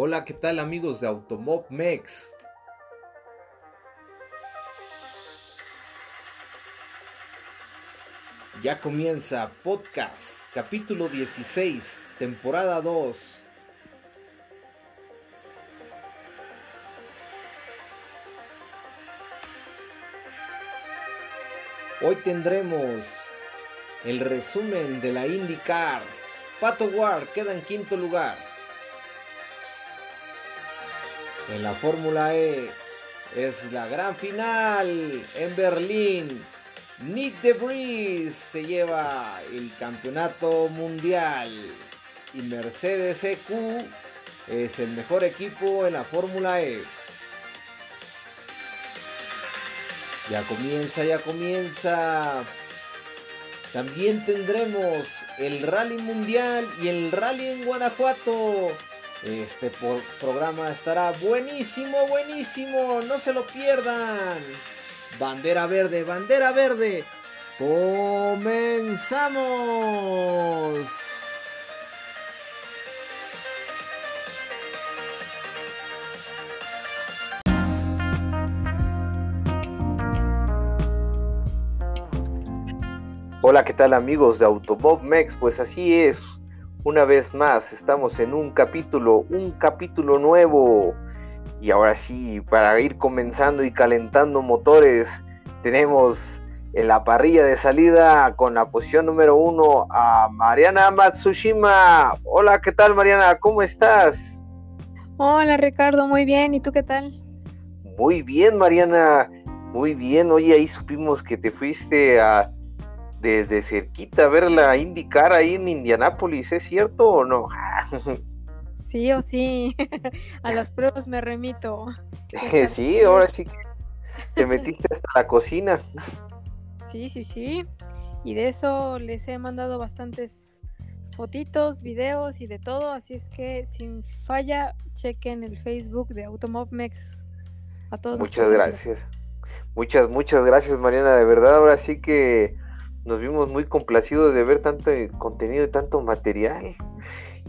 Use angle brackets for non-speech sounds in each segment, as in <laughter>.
Hola, ¿qué tal amigos de Automob Mex? Ya comienza podcast, capítulo 16, temporada 2. Hoy tendremos el resumen de la IndyCar. Pato Ward queda en quinto lugar. En la Fórmula E es la gran final en Berlín. Nick DeVries se lleva el campeonato mundial y Mercedes EQ es el mejor equipo en la Fórmula E. Ya comienza, ya comienza. También tendremos el Rally Mundial y el Rally en Guanajuato. Este programa estará buenísimo, buenísimo. No se lo pierdan. Bandera verde, bandera verde. Comenzamos. Hola, ¿qué tal amigos de Autobob Mex? Pues así es, una vez más estamos en un capítulo, un capítulo nuevo. Y ahora sí, para ir comenzando y calentando motores, tenemos en la parrilla de salida con la posición número uno a Mariana Matsushima. Hola, ¿qué tal Mariana? ¿Cómo estás? Hola Ricardo, muy bien. ¿Y tú qué tal? Muy bien, Mariana. Muy bien. Oye, ahí supimos que te fuiste a desde cerquita ver la IndyCar ahí en Indianápolis, ¿es cierto o no? <laughs> sí o sí, <laughs> a las pruebas me remito. <laughs> sí, ahora sí que te metiste hasta la cocina. Sí, sí, sí. Y de eso les he mandado bastantes fotitos, videos y de todo, así es que sin falla chequen el Facebook de Automobmex. A todos. Muchas gracias. Muchas, muchas gracias Mariana, de verdad, ahora sí que nos vimos muy complacidos de ver tanto contenido y tanto material.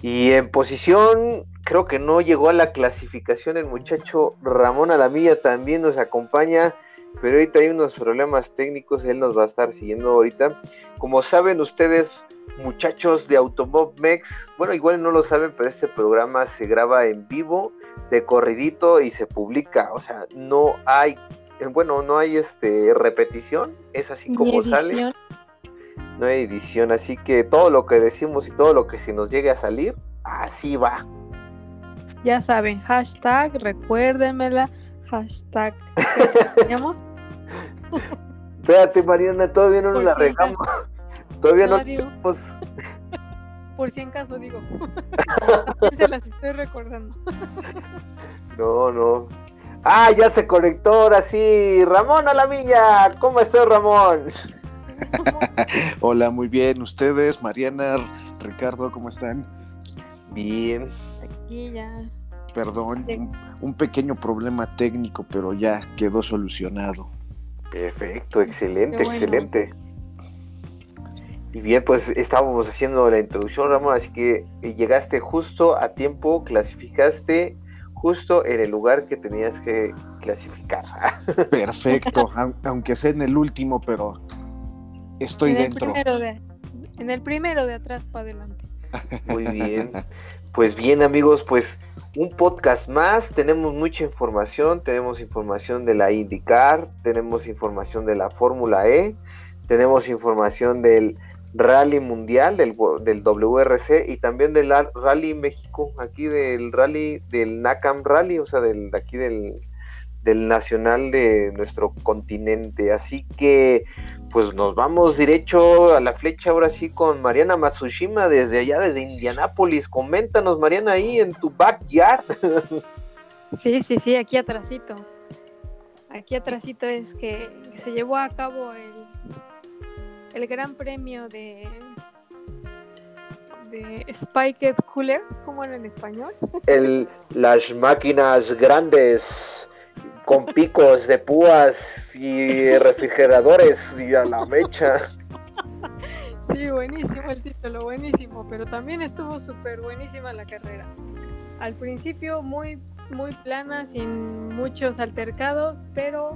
Y en posición, creo que no llegó a la clasificación el muchacho Ramón Alamilla también nos acompaña, pero ahorita hay unos problemas técnicos, él nos va a estar siguiendo ahorita. Como saben ustedes, muchachos de Automob Mex, bueno, igual no lo saben, pero este programa se graba en vivo, de corridito y se publica, o sea, no hay, bueno, no hay este repetición, es así como sale no hay edición, así que todo lo que decimos y todo lo que se nos llegue a salir, así va. Ya saben, hashtag, recuérdenmela, hashtag. <laughs> Espérate, Mariana, todavía no nos la regamos. <laughs> Todavía no, no <laughs> Por si en caso digo. se las estoy recordando. no, no. Ah, ya se conectó ahora sí. Ramón a la milla. ¿Cómo estás, Ramón? <laughs> Hola, muy bien. ¿Ustedes, Mariana, Ricardo, cómo están? Bien. Aquí ya. Perdón, un, pequeño problema técnico, pero ya quedó solucionado. Perfecto, excelente, excelente. Y bien, pues estábamos haciendo la introducción, Ramón, así que llegaste justo a tiempo, clasificaste justo en el lugar que tenías que clasificar. <laughs> Perfecto, aunque sea en el último, pero Estoy dentro. en el primero de atrás para adelante. Muy bien. Pues bien amigos, pues un podcast más, tenemos mucha información, tenemos información de la IndyCar, tenemos información de la Fórmula E, tenemos información del Rally Mundial, del, del WRC y también del Rally México, aquí del Rally, del NACAM Rally, o sea, del, aquí del, del nacional de nuestro continente. Así que pues nos vamos derecho a la flecha ahora sí con Mariana Matsushima desde allá, desde Indianápolis. Coméntanos, Mariana, ahí en tu backyard. <laughs> Sí, sí, sí, aquí atrásito. Aquí atrásito es que se llevó a cabo el, el gran premio de de Spiked Cooler, ¿cómo era en español? El, las máquinas grandes con picos de púas y refrigeradores y a la mecha. <laughs> Sí, buenísimo el título, buenísimo, pero también estuvo súper buenísima la carrera. al principio muy, muy plana, sin muchos altercados, pero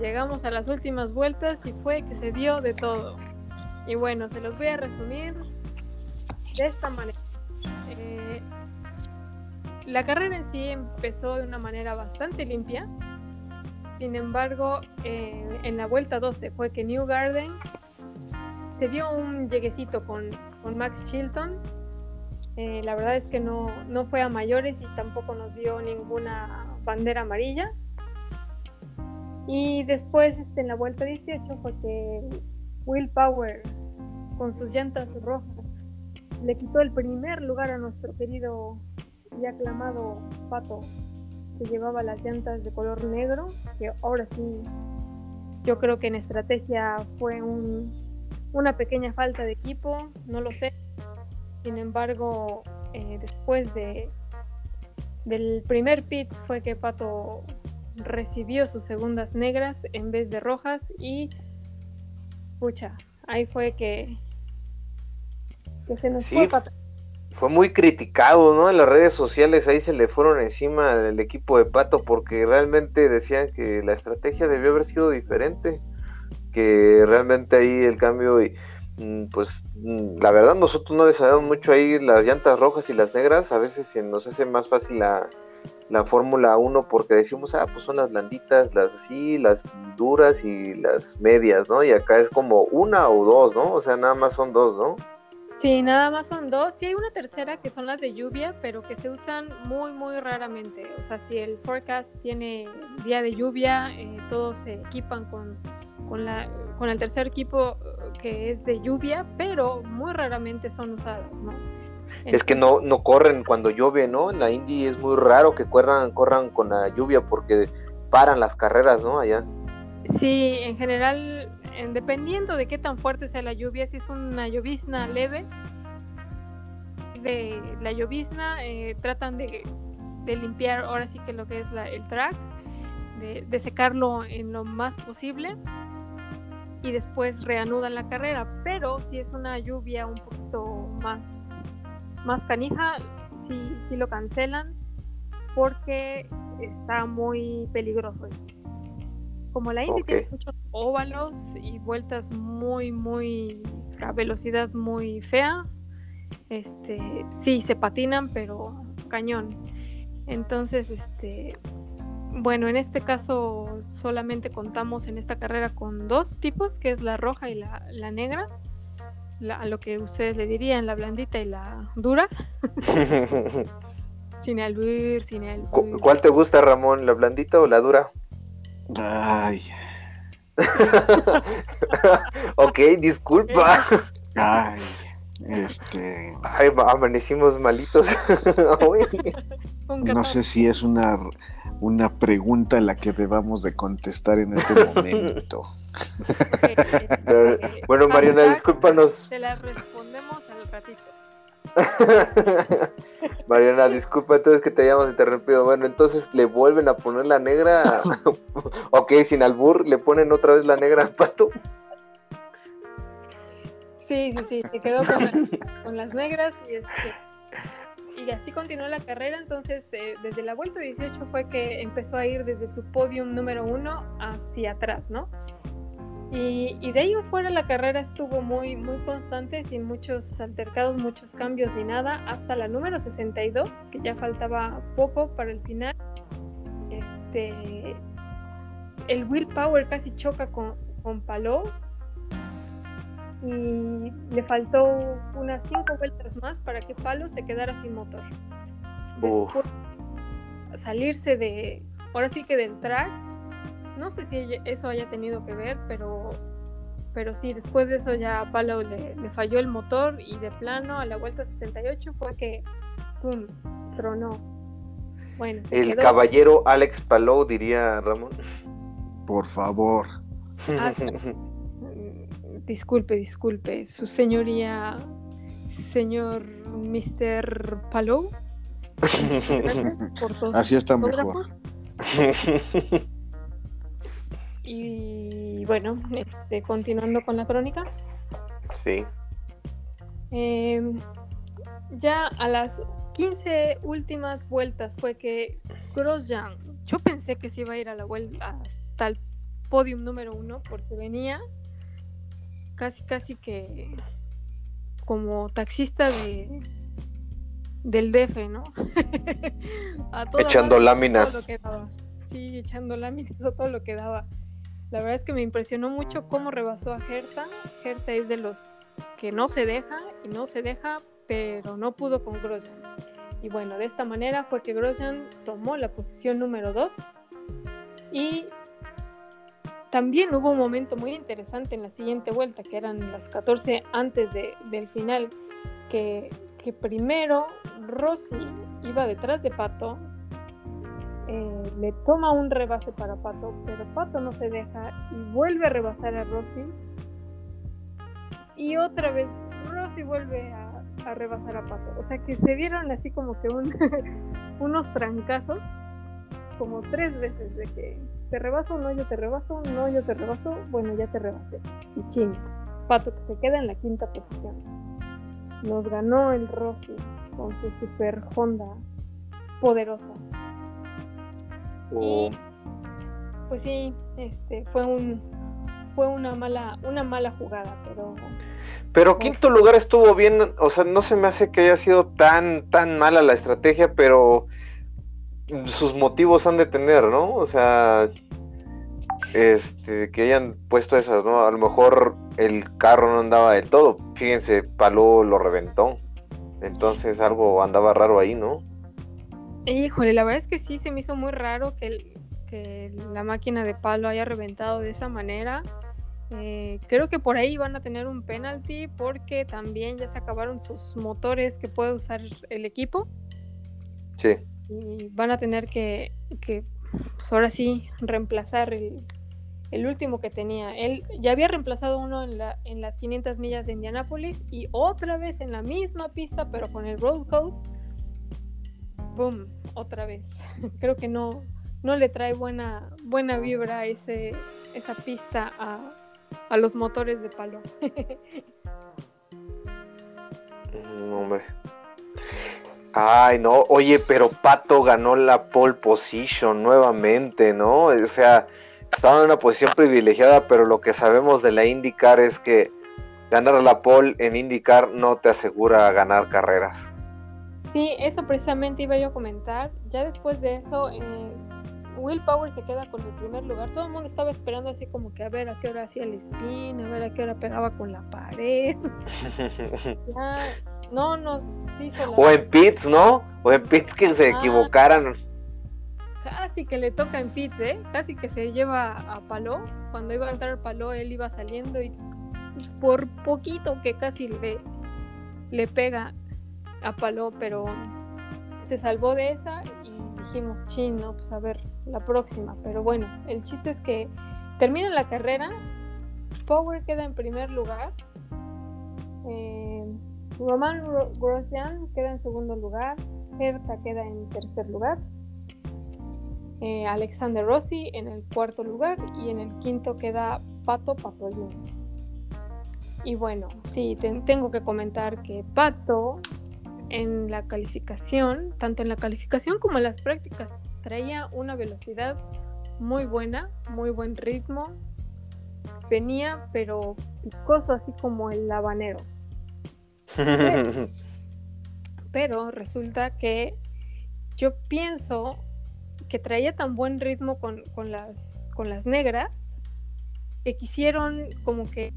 llegamos a las últimas vueltas y fue que se dio de todo. Y bueno, se los voy a resumir de esta manera. Eh, la carrera en sí empezó de una manera bastante limpia. Sin embargo, eh, en la vuelta 12 fue que New Garden se dio un lleguecito con, Max Chilton. Eh, la verdad es que no, no fue a mayores y tampoco nos dio ninguna bandera amarilla. Y después, este, en la vuelta 18, fue que Will Power, con sus llantas rojas, le quitó el primer lugar a nuestro querido y aclamado Pato, que llevaba las llantas de color negro, que ahora sí, yo creo que en estrategia fue un, una pequeña falta de equipo, no lo sé. Sin embargo, eh, después de del primer pit fue que Pato recibió sus segundas negras en vez de rojas y pucha, ahí fue que, que se nos Sí, fue. Fue muy criticado, ¿no? En las redes sociales ahí se le fueron encima al equipo de Pato porque realmente decían que la estrategia debió haber sido diferente, que realmente ahí el cambio y mm, pues mm, la verdad nosotros no le sabemos mucho ahí las llantas rojas y las negras, a veces se nos hace más fácil la, la Fórmula 1 porque decimos, ah, pues son las blanditas, las así, las duras y las medias, ¿no? Y acá es como una o dos, ¿no? O sea, nada más son dos, ¿no? Sí, nada más son dos. Sí hay una tercera que son las de lluvia, pero que se usan muy, muy raramente. O sea, si el forecast tiene día de lluvia, eh, todos se equipan con, con, la, con el tercer equipo eh, que es de lluvia, pero muy raramente son usadas, ¿no? Es que no, no corren cuando llueve, ¿no? En la Indy es muy raro que corran, corran con la lluvia porque paran las carreras, ¿no? Allá. Sí, en general, en- dependiendo de qué tan fuerte sea la lluvia, si es una llovizna leve, de la llovizna eh, tratan de, de limpiar ahora sí que lo que es la- el track, de, de secarlo en lo más posible y después reanudan la carrera. Pero si es una lluvia un poquito más, más canija, sí, sí lo cancelan porque está muy peligroso. Como la Indy tiene muchos óvalos y vueltas muy, muy a velocidad muy fea, este, sí se patinan, pero cañón. Entonces, este, bueno, en este caso solamente contamos en esta carrera con dos tipos, que es la roja y la, la negra. La- a lo que ustedes le dirían la blandita y la dura, <laughs> sin albur, sin ¿Cu- albur. ¿Cuál te gusta, Ramón? ¿La blandita o la dura? Ay, <laughs> ok, disculpa. ay, este, Ay, ma- amanecimos malitos. <laughs> No sé si es una, una pregunta la que debamos de contestar en este momento. Este, bueno, Mariana, hashtag, discúlpanos. Te las respondemos al ratito. <laughs> Mariana, disculpa entonces que te hayamos interrumpido. Bueno, entonces le vuelven a poner la negra. <laughs> ok, sin albur, le ponen otra vez la negra al pato. Sí, sí, sí, se quedó con, la- con las negras y este y así continuó la carrera. Entonces, eh, desde la vuelta 18 fue que empezó a ir desde su podium número uno hacia atrás, ¿no? Y, y de ahí en fuera la carrera estuvo muy, muy constante, sin muchos altercados, muchos cambios ni nada, hasta la número 62, que ya faltaba poco para el final. Este, el willpower casi choca con, con Palou y le faltó unas cinco vueltas más para que Palo se quedara sin motor. Después salirse de, ahora sí que del track, no sé si eso haya tenido que ver, pero, pero sí, después de eso ya a Palo le, le falló el motor y de plano a la vuelta 68 fue que, ¡pum!, tronó. Bueno, se El quedó. caballero Alex Palou, diría Ramón. Por favor. Ah, <laughs> Disculpe, disculpe, su señoría, señor Mr. Palou. <laughs> Gracias por todos Así está mejor. <laughs> Y bueno, este, continuando con la crónica. sí. eh, ya a las 15 últimas vueltas fue que Grosjean, yo pensé que se iba a ir a la vuelta hasta el podium número uno porque venía casi casi que como taxista de del DF, ¿no? <laughs> echando láminas. Sí, echando láminas <laughs> a todo lo que daba. La verdad es que me impresionó mucho cómo rebasó a Herta. Herta es de los que no se deja y no se deja, pero no pudo con Grosjean. Y bueno, de esta manera fue que Grosjean tomó la posición número 2 y también hubo un momento muy interesante en la siguiente vuelta, que eran las 14 antes del final, que, que, primero Rossi iba detrás de Pato, eh, le toma un rebase para Pato, pero Pato no se deja y vuelve a rebasar a Rossi. Y otra vez Rossi vuelve a, rebasar a Pato. O sea que se dieron así como que <laughs> unos trancazos, como tres veces de que te rebaso, no, yo te rebaso, no, yo te rebaso, bueno, ya te rebasé. Y ching, Pato que se queda en la quinta posición. Nos ganó el Rossi con su super Honda poderosa. Y pues sí, este fue un fue una mala una mala jugada, pero pero quinto lugar estuvo bien, o sea, no se me hace que haya sido tan tan mala la estrategia, pero sus motivos han de tener, ¿no? O sea, este, que hayan puesto esas, ¿no? A lo mejor el carro no andaba del todo. Fíjense, Paló lo reventó. Entonces algo andaba raro ahí, ¿no? Híjole, la verdad es que sí, se me hizo muy raro que, la máquina de palo haya reventado de esa manera. Eh, creo que por ahí van a tener un penalty porque también ya se acabaron sus motores que puede usar el equipo. Sí y van a tener que, que pues ahora sí, reemplazar el, el, último que tenía. Él ya había reemplazado uno en, la, en las 500 millas de Indianápolis y otra vez en la misma pista, pero con el road coast. ¡Boom! Otra vez. <laughs> Creo que no, no le trae buena, buena vibra ese, esa pista a, a los motores de palo. <laughs> hombre. Ay, no, oye, pero Pato ganó la pole position nuevamente, ¿no? O sea, estaba en una posición privilegiada, pero lo que sabemos de la IndyCar es que ganar la pole en IndyCar no te asegura ganar carreras. Sí, eso precisamente iba yo a comentar. Ya después de eso, eh, Will Power se queda con el primer lugar. Todo el mundo estaba esperando así como que a ver a qué hora hacía el spin, a ver a qué hora pegaba con la pared. <laughs> ya, no nos hizo O en pits, ¿no? O en pits que se ah. equivocaran. Casi que le toca en pits, ¿eh? Casi que se lleva a Paló. Cuando iba a entrar Paló, él iba saliendo y por poquito que casi le, le pega a Paló, pero se salvó de esa y dijimos, chin, no, pues a ver, la próxima. Pero bueno, el chiste es que termina la carrera, Power queda en primer lugar. Eh, Roman Grosjean queda en segundo lugar, Herta queda en tercer lugar, eh, Alexander Rossi en el cuarto lugar y en el quinto queda Pato Papayón. Y bueno, sí, tengo que comentar que Pato en la calificación, tanto en la calificación como en las prácticas, traía una velocidad muy buena, muy buen ritmo. Venía, pero picoso, así como el habanero. <laughs> Pero, resulta que yo pienso que traía tan buen ritmo con, las, con las negras que quisieron como que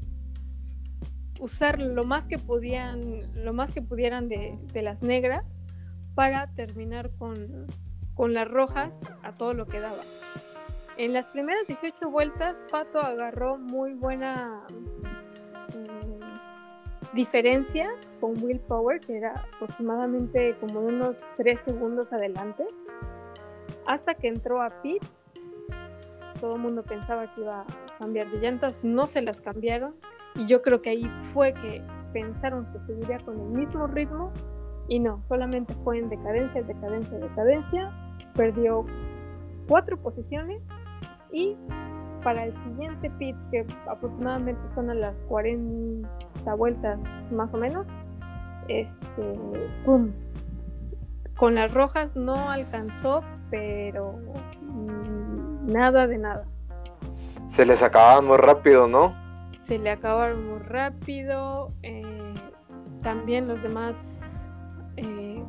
usar lo más que podían, lo más que pudieran de, las negras para terminar con, con, las rojas a todo lo que daba. En las primeras 18 vueltas, Pato agarró muy buena diferencia con Will Power, que era aproximadamente como unos 3 segundos adelante, hasta que entró a pit. Todo el mundo pensaba que iba a cambiar de llantas, no se las cambiaron, y yo creo que ahí fue que pensaron que seguiría con el mismo ritmo, y no, solamente fue en decadencia, decadencia, decadencia, perdió cuatro posiciones y para el siguiente pit, que aproximadamente son a las 40 vueltas más o menos, este, ¡pum! Con las rojas no alcanzó, pero mm, nada de nada. Se les acababa muy rápido, ¿no? Se le acabaron muy rápido. eh, también los demás eh,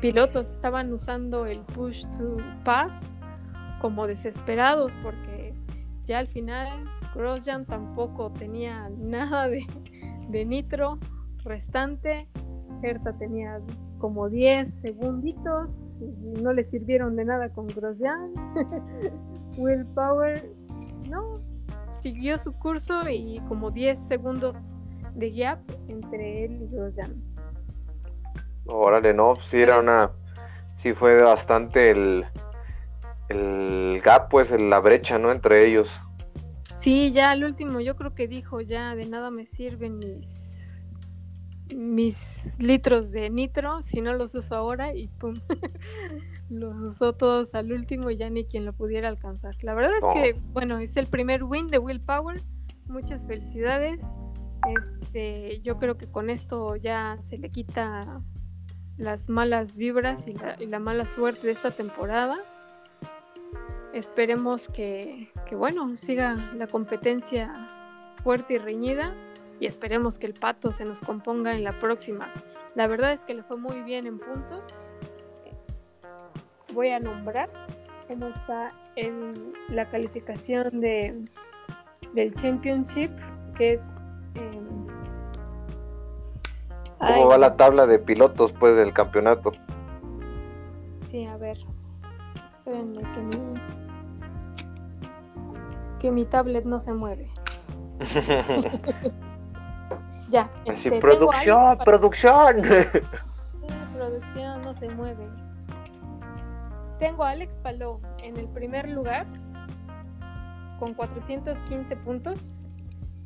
pilotos estaban usando el push to pass como desesperados porque ya al final Grosjean tampoco tenía <laughs> nada de, de nitro restante. Herta tenía como 10 segunditos y no le sirvieron de nada con Grosjean. <laughs> Willpower no, siguió su curso y como 10 segundos de gap entre él y Grosjean. Órale, no, sí era una, sí fue bastante el, el gap, pues, la brecha, ¿no? Entre ellos. Sí, ya al último yo creo que dijo ya de nada me sirven mis mis litros de nitro si no los uso ahora y pum <laughs> los usó todos al último y ya ni quien lo pudiera alcanzar. La verdad es que bueno es el primer win de Willpower. Muchas felicidades. Este, yo creo que con esto ya se le quita las malas vibras y la, y la mala suerte de esta temporada. Esperemos que, que, bueno, siga la competencia fuerte y reñida y esperemos que el pato se nos componga en la próxima. La verdad es que le fue muy bien en puntos. Voy a nombrar cómo está en la calificación de, del Championship, que es... em, ¿Cómo va la tabla de pilotos, pues, del campeonato? Sí, a ver. Espérenme que mi, que mi tablet no se mueve. <laughs> Ya. Así, este, producción, para- producción. <laughs> Producción no se mueve. Tengo a Alex Palou en el primer lugar con 415 puntos.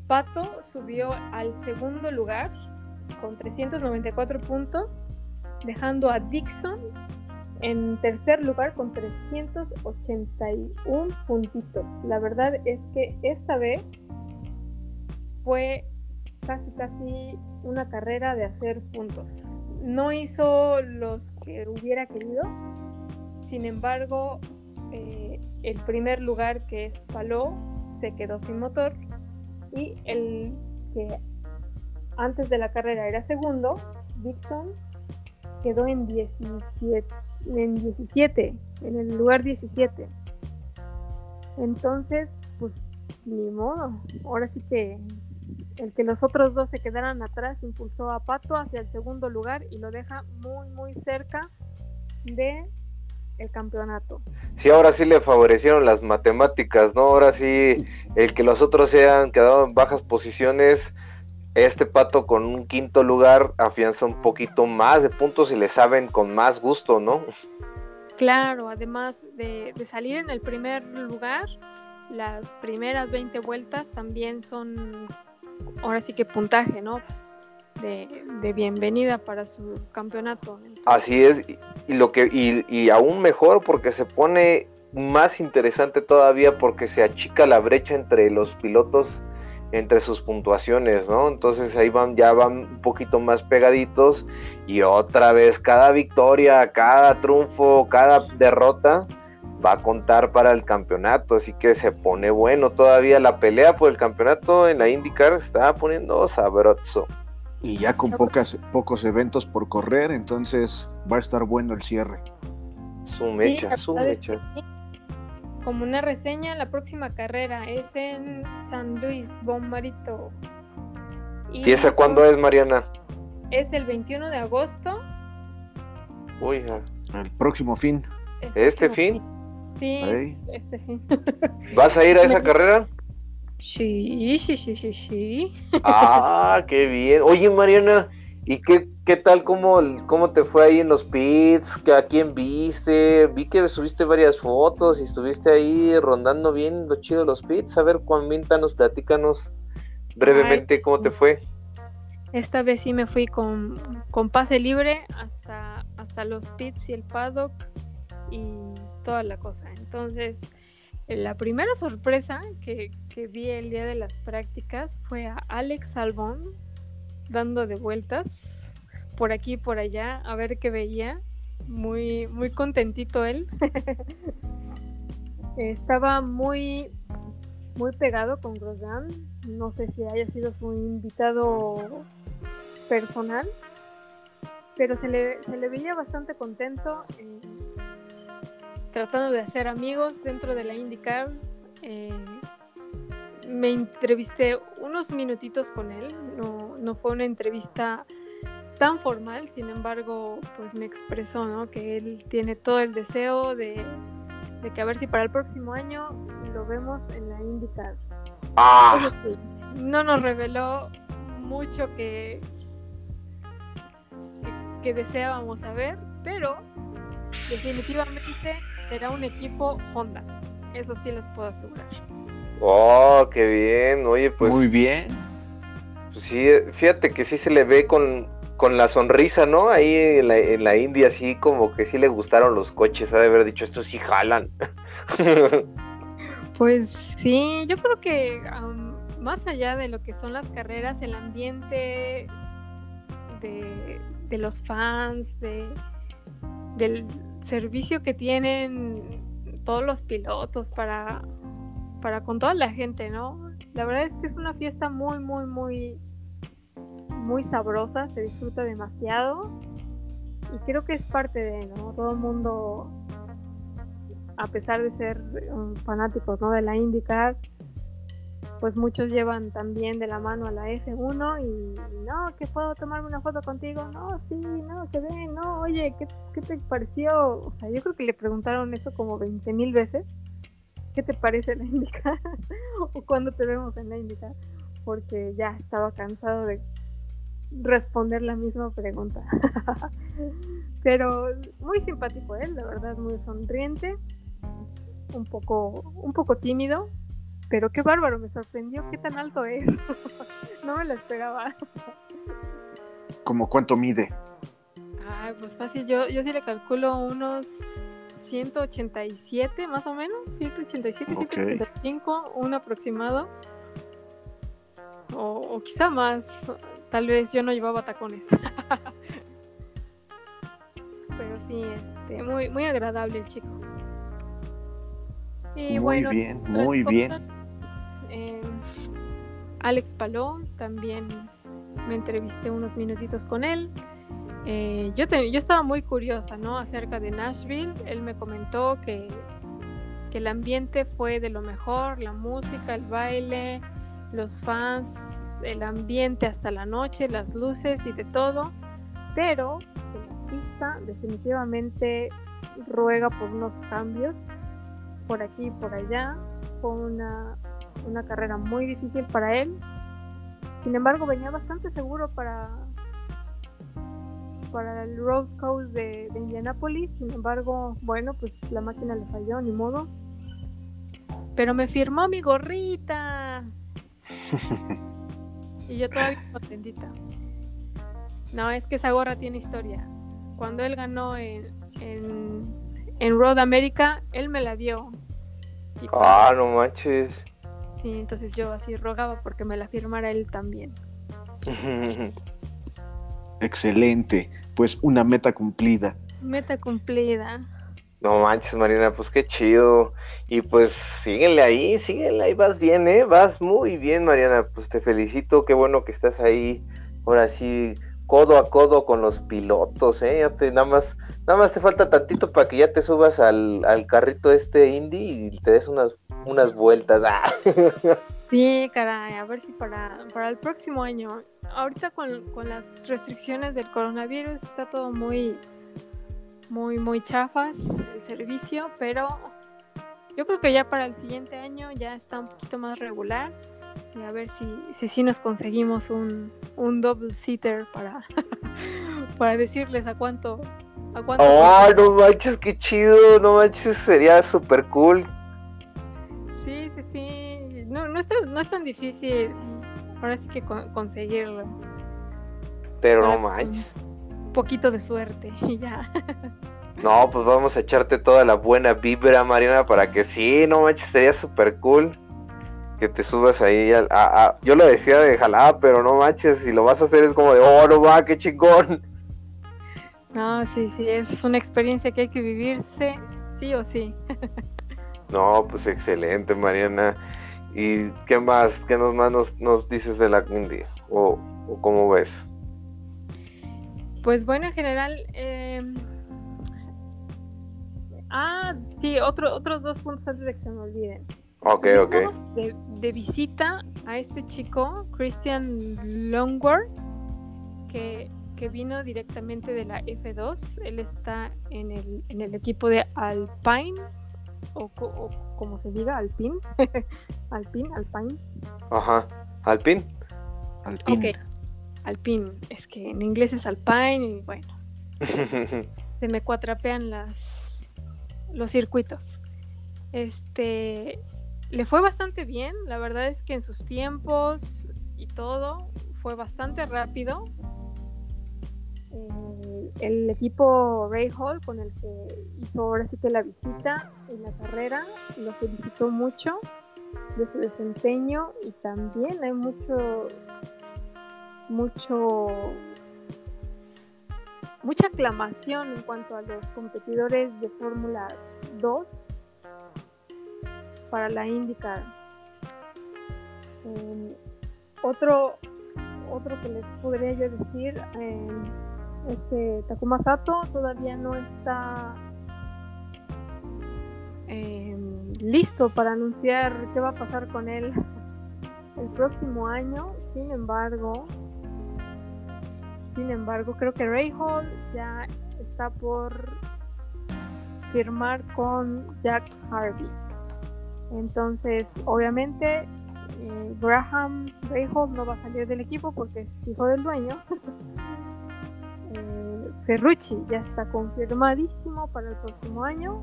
Pato subió al segundo lugar con 394 puntos, dejando a Dixon en tercer lugar con 381 puntitos. La verdad es que esta vez fue casi casi una carrera de hacer puntos. No hizo los que hubiera querido, sin embargo, eh, el primer lugar que es Paló se quedó sin motor y el que antes de la carrera era segundo, Dixon, quedó en 17, en 17, en el lugar 17. Entonces, pues ni modo. Ahora sí que el que los otros dos se quedaran atrás impulsó a Pato hacia el segundo lugar y lo deja muy muy cerca de el campeonato. Sí, ahora sí le favorecieron las matemáticas, ¿no? Ahora sí, el que los otros se han quedado en bajas posiciones, este pato con un quinto lugar afianza un poquito más de puntos y le saben con más gusto, ¿no? Claro, además de, de salir en el primer lugar, las primeras 20 vueltas también son ahora sí que puntaje, ¿no? De, bienvenida para su campeonato. Así es, y, y lo que, y, y aún mejor porque se pone más interesante todavía porque se achica la brecha entre los pilotos, entre sus puntuaciones, ¿no? Entonces ahí van, ya van un poquito más pegaditos y otra vez cada victoria, cada triunfo, cada derrota va a contar para el campeonato, así que se pone bueno todavía la pelea por el campeonato en la IndyCar, se está poniendo sabroso. Y ya con pocas, pocos eventos por correr, entonces va a estar bueno el cierre. Su mecha, su es que. Como una reseña, la próxima carrera es en San Luis, Bombarito. Y ¿Y esa cuándo es, Mariana? Es el 21 de agosto. Uy, El próximo fin. el ¿Este próximo fin? Sí, Ahí. este. <laughs> ¿vas a ir a esa Me- carrera? Sí, sí, sí, sí, sí. Ah, <laughs> qué bien. Oye, Mariana, ¿y qué, qué tal, cómo, cómo te fue ahí en los pits? ¿Que ¿A quién viste? Vi que subiste varias fotos y estuviste ahí rondando bien lo chido los pits. A ver, coméntanos, platícanos brevemente cómo te fue. Esta vez sí me fui con, con pase libre hasta, hasta los pits y el paddock y toda la cosa. Entonces, la primera sorpresa que, que vi el día de las prácticas fue a Alex Albón dando de vueltas por aquí y por allá a ver qué veía. Muy, muy contentito él. <laughs> Estaba muy, muy pegado con Grosjean. No sé si haya sido su invitado personal, pero se le, se le veía bastante contento, eh, tratando de hacer amigos dentro de la IndyCar. Eh, me entrevisté unos minutitos con él, no, no, fue una entrevista tan formal, sin embargo, pues me expresó ¿no? que él tiene todo el deseo de, de, que a ver si para el próximo año lo vemos en la IndyCar. Ah. no nos reveló mucho que, que, deseábamos saber, pero definitivamente será un equipo Honda. Eso sí les puedo asegurar. Oh, qué bien. Oye, pues. Muy bien. Pues sí, fíjate que sí se le ve con, con la sonrisa, ¿no? Ahí en la, en la, India, así como que sí le gustaron los coches. Ha de haber dicho, estos sí jalan. <laughs> pues sí, yo creo que um, más allá de lo que son las carreras, el ambiente de, de los fans, de, del servicio que tienen todos los pilotos para, para con toda la gente, ¿no? La verdad es que es una fiesta muy, muy, muy, muy sabrosa, se disfruta demasiado y creo que es parte de, ¿no? Todo el mundo, a pesar de ser fanáticos, ¿no? De la IndyCar, pues muchos llevan también de la mano a la F1 y no, que puedo tomarme una foto contigo, no, sí, no, que ven, no, oye, ¿qué, ¿qué, te pareció? O sea, yo creo que le preguntaron eso como 20 mil veces, ¿qué te parece la IndyCar? <laughs> o cuándo te vemos en la IndyCar, porque ya estaba cansado de responder la misma pregunta. <laughs> Pero muy simpático él, la verdad, muy sonriente, un poco, un poco tímido, pero qué bárbaro, me sorprendió qué tan alto es. <laughs> no me lo esperaba. ¿Como cuánto mide? Ay, pues fácil, yo, yo sí le calculo unos 187 más o menos, 187, 185, un aproximado. O, o, quizá más, tal vez yo no llevaba tacones. <laughs> Pero sí, este, muy, muy agradable el chico. Y muy bien, muy bien eh, Alex Paló, también me entrevisté unos minutitos con él. Eh, yo, estaba muy curiosa, ¿no? Acerca de Nashville. Él me comentó que, el ambiente fue de lo mejor, la música, el baile, los fans, el ambiente hasta la noche, las luces y de todo. Pero la pista definitivamente ruega por unos cambios por aquí y por allá. Fue una una carrera muy difícil para él. Sin embargo, venía bastante seguro para, para el Road Coast de, Indianapolis. Sin embargo, bueno, pues la máquina le falló, ni modo. Pero me firmó mi gorrita. y yo todavía contentita. No, es que esa gorra tiene historia. Cuando él ganó en, en, en Road America, él me la dio. ah, no manches. Sí, entonces yo así rogaba porque me la firmara él también. <laughs> Excelente, pues una meta cumplida. Meta cumplida. No manches, Marina, pues qué chido. Y pues síguenle ahí, síguenle ahí, vas bien, ¿eh? Vas muy bien, Mariana. Pues te felicito, qué bueno que estás ahí. Ahora sí, codo a codo con los pilotos, ¿eh? Ya te, nada, más, nada más te falta tantito para que ya te subas al, al carrito este indie y te des unas unas vueltas. Ah. <laughs> Sí, caray, a ver si para, para el próximo año. Ahorita con, con, las restricciones del coronavirus está todo muy, muy, muy chafas el servicio, pero yo creo que ya para el siguiente año ya está un poquito más regular. Y a ver si si, nos conseguimos un, un double seater para, <laughs> para decirles a cuánto. A cuánto oh, no manches, qué chido, no manches, sería súper cool Sí, sí, sí. No, no, es, tan, no es tan difícil. Ahora sí que conseguirlo. Pero no manches. Un poquito de suerte <laughs> y ya. No, pues vamos a echarte toda la buena vibra, Mariana, para que sí, no manches, sería súper cool que te subas ahí. A, yo lo decía de jalada, pero no manches, si lo vas a hacer es como de, oh, no va, qué chingón. No, sí, sí, es una experiencia que hay que vivirse, sí o sí. no, pues excelente, Mariana. ¿Y qué más? ¿Qué nos más nos, dices de la India? ¿O, ¿O, cómo ves? Pues bueno, en general... Em, ah, sí, otro, otros dos puntos antes de que se me olviden. Ok, ok. De, de, visita a este chico, Christian Longworth, que, que, vino directamente de la F2. Él está en el, en el equipo de Alpine, o, como se diga, Alpine. <laughs> Alpine, Alpine. Ajá, Alpine. Alpine. Ok, Alpine. Es que en inglés es Alpine y bueno. <laughs> se me cuatrapean las, los circuitos. Este, le fue bastante bien, la verdad es que en sus tiempos y todo fue bastante rápido. El equipo Ray Hall con el que hizo ahora sí que la visita en la carrera lo felicitó mucho de su desempeño y también hay mucho mucho mucha aclamación en cuanto a los competidores de Fórmula 2 para la IndyCar. Em, otro, otro que les podría yo decir eh, es que Takuma Sato todavía no está em, listo para anunciar qué va a pasar con él <laughs> el próximo año. Sin embargo, sin embargo, creo que Ray Hall ya está por firmar con Jack Harvey. Entonces, obviamente, eh, Graham Rahal no va a salir del equipo porque es hijo del dueño. <laughs> eh, Ferrucci ya está confirmadísimo para el próximo año.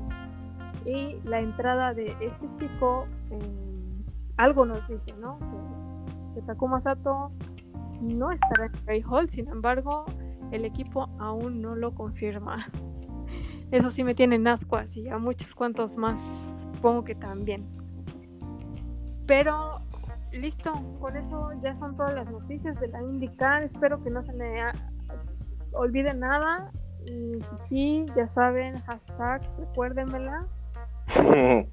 Y la entrada de este chico, eh, algo nos dice, ¿no? Que, Takuma Sato no estará en Ray Hall, sin embargo, el equipo aún no lo confirma. <laughs> Eso sí me tiene en ascuas y a muchos cuantos más supongo que también. Pero listo, por eso ya son todas las noticias de la IndyCar. Espero que no se me olvide nada. Y sí, ya saben, hashtag, recuérdenmela. <laughs>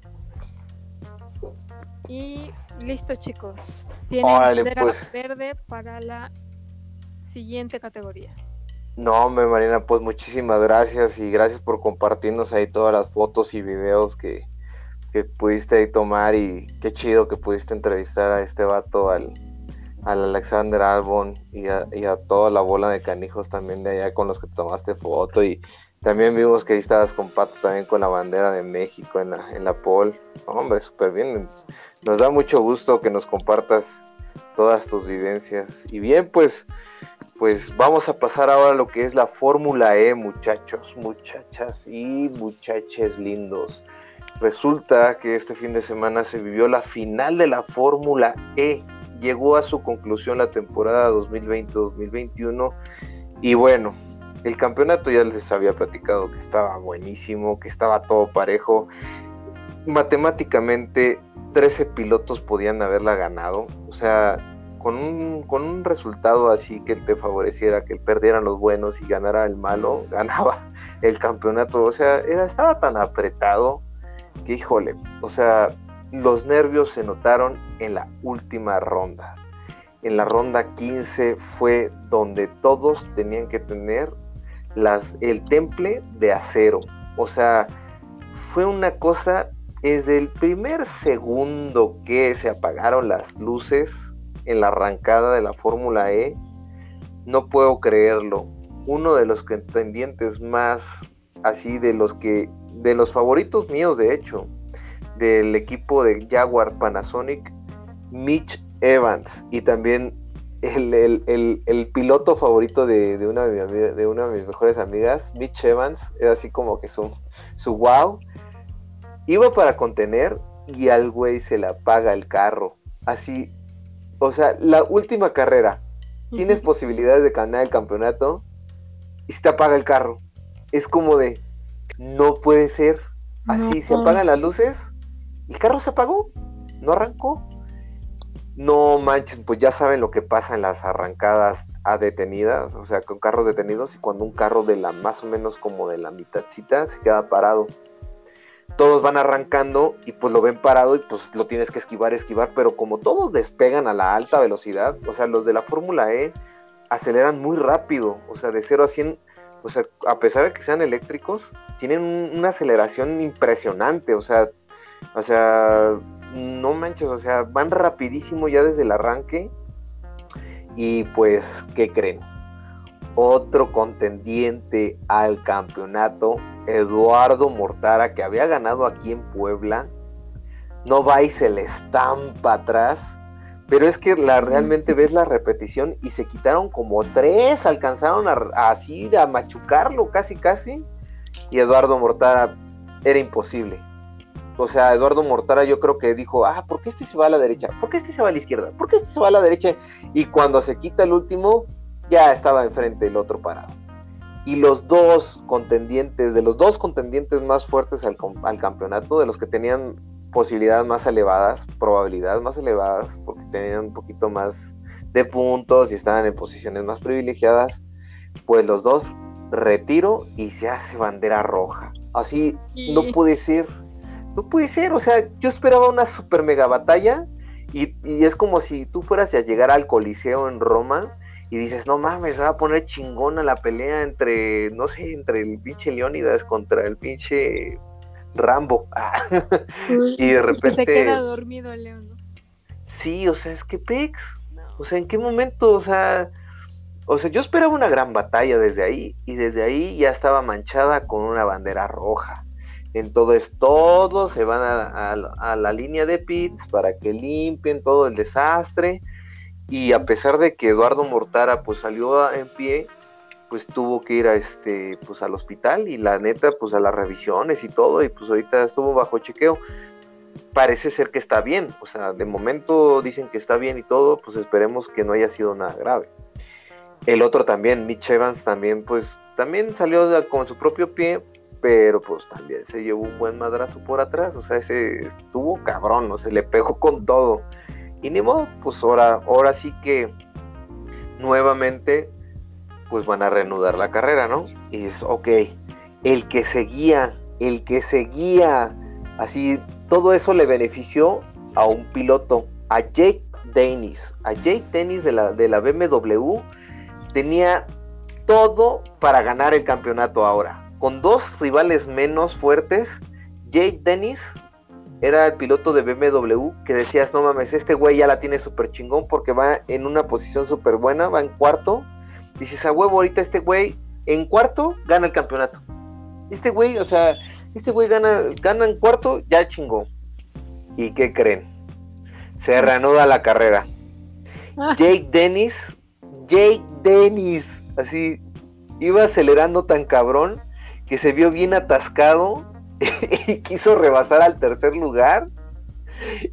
y listo, chicos. Tienen bandera pues. verde para la siguiente categoría. No, me Marina, pues muchísimas gracias y gracias por compartirnos ahí todas las fotos y videos que, que pudiste ahí tomar y qué chido que pudiste entrevistar a este vato, al, al Alexander Albon y a, toda la bola de canijos también de allá con los que tomaste foto y también vimos que ahí estabas con Pato también con la bandera de México en la, en la pole. Hombre, súper bien. Nos da mucho gusto que nos compartas todas tus vivencias. Y bien, pues, pues vamos a pasar ahora a lo que es la Fórmula E, muchachos, muchachas y muchaches lindos. Resulta que este fin de semana se vivió la final de la Fórmula E. Llegó a su conclusión la temporada 2020-2021 y bueno, el campeonato ya les había platicado que estaba buenísimo, que estaba todo parejo. Matemáticamente 13 pilotos podían haberla ganado, o sea, con un, con un resultado así que te favoreciera, que perdieran los buenos y ganara el malo, <laughs> ganaba el campeonato, o sea, era, estaba tan apretado que híjole, o sea, los nervios se notaron en la última ronda. En la ronda 15 fue donde todos tenían que tener las, el temple de acero. O sea, fue una cosa, desde el primer segundo que se apagaron las luces en la arrancada de la Fórmula E, no puedo creerlo. Uno de los contendientes más así de los que de los favoritos míos, de hecho, del equipo de Jaguar Panasonic, Mitch Evans, y también el, piloto favorito de, una de, una de mis mejores amigas, Mitch Evans, era así como que su, su wow. Iba para contener y al güey se le apaga el carro. Así, o sea, la última carrera, tienes posibilidades de ganar el campeonato y se te apaga el carro. Es como de, no puede ser. Así, se apagan las luces. El carro se apagó. No arrancó. No manches, pues ya saben lo que pasa en las arrancadas a detenidas, o sea, con carros detenidos y cuando un carro de la más o menos como de la mitadcita se queda parado. Todos van arrancando y pues lo ven parado y pues lo tienes que esquivar, esquivar, pero como todos despegan a la alta velocidad, o sea, los de la Fórmula E aceleran muy rápido, o sea, de 0 a 100, o sea, a pesar de que sean eléctricos, tienen una aceleración impresionante, o sea, o sea, no manches, o sea, van rapidísimo ya desde el arranque y pues, ¿qué creen? Otro contendiente al campeonato, Eduardo Mortara, que había ganado aquí en Puebla, no va y se le estampa atrás. Pero es que la, realmente ves la repetición y se quitaron como tres, alcanzaron a, así a machucarlo casi casi. Y Eduardo Mortara era imposible. O sea, Eduardo Mortara yo creo que dijo, ah, ¿por qué este se va a la derecha? ¿Por qué este se va a la izquierda? ¿Por qué este se va a la derecha? Y cuando se quita el último, ya estaba enfrente el otro parado. Y los dos contendientes, de los dos contendientes más fuertes al, al campeonato, de los que tenían posibilidades más elevadas, probabilidades más elevadas, porque tenían un poquito más de puntos y estaban en posiciones más privilegiadas, pues los dos retiro y se hace bandera roja. Así no puede ser no puede ser, o sea, yo esperaba una super mega batalla y, es como si tú fueras a llegar al Coliseo en Roma y dices, no mames, se va a poner chingona la pelea entre, no sé, entre el pinche Leónidas contra el pinche Rambo. <laughs> y de repente... se queda dormido León. Sí, o sea, es que Pex, o sea, ¿en qué momento? O sea, o sea, yo esperaba una gran batalla desde ahí y desde ahí ya estaba manchada con una bandera roja. Entonces todos se van a, la línea de pits para que limpien todo el desastre. Y a pesar de que Eduardo Mortara pues salió en pie, pues tuvo que ir a este pues al hospital y la neta pues a las revisiones y todo y pues ahorita estuvo bajo chequeo. Parece ser que está bien, o sea, de momento dicen que está bien y todo, pues esperemos que no haya sido nada grave. El otro también, Mitch Evans también pues también salió con su propio pie, pero pues también se llevó un buen madrazo por atrás, o sea, ese estuvo cabrón, o se le pegó con todo. Y ni modo, pues ahora, ahora sí que nuevamente pues van a reanudar la carrera, ¿no? Y es, ok, el que seguía, el que seguía, así, todo eso le benefició a un piloto, a Jake Dennis, a Jake Dennis de la, de la BMW, tenía todo para ganar el campeonato ahora con dos rivales menos fuertes, Jake Dennis era el piloto de BMW que decías, no mames, este güey ya la tiene súper chingón porque va en una posición súper buena, va en cuarto. Dices, a huevo, ahorita este güey en cuarto gana el campeonato. Este güey, o sea, este güey gana, gana en cuarto, ya chingó. ¿Y qué creen? Se reanuda la carrera. Ah. Jake Dennis, Jake Dennis, así, iba acelerando tan cabrón que se vio bien atascado <laughs> y quiso rebasar al tercer lugar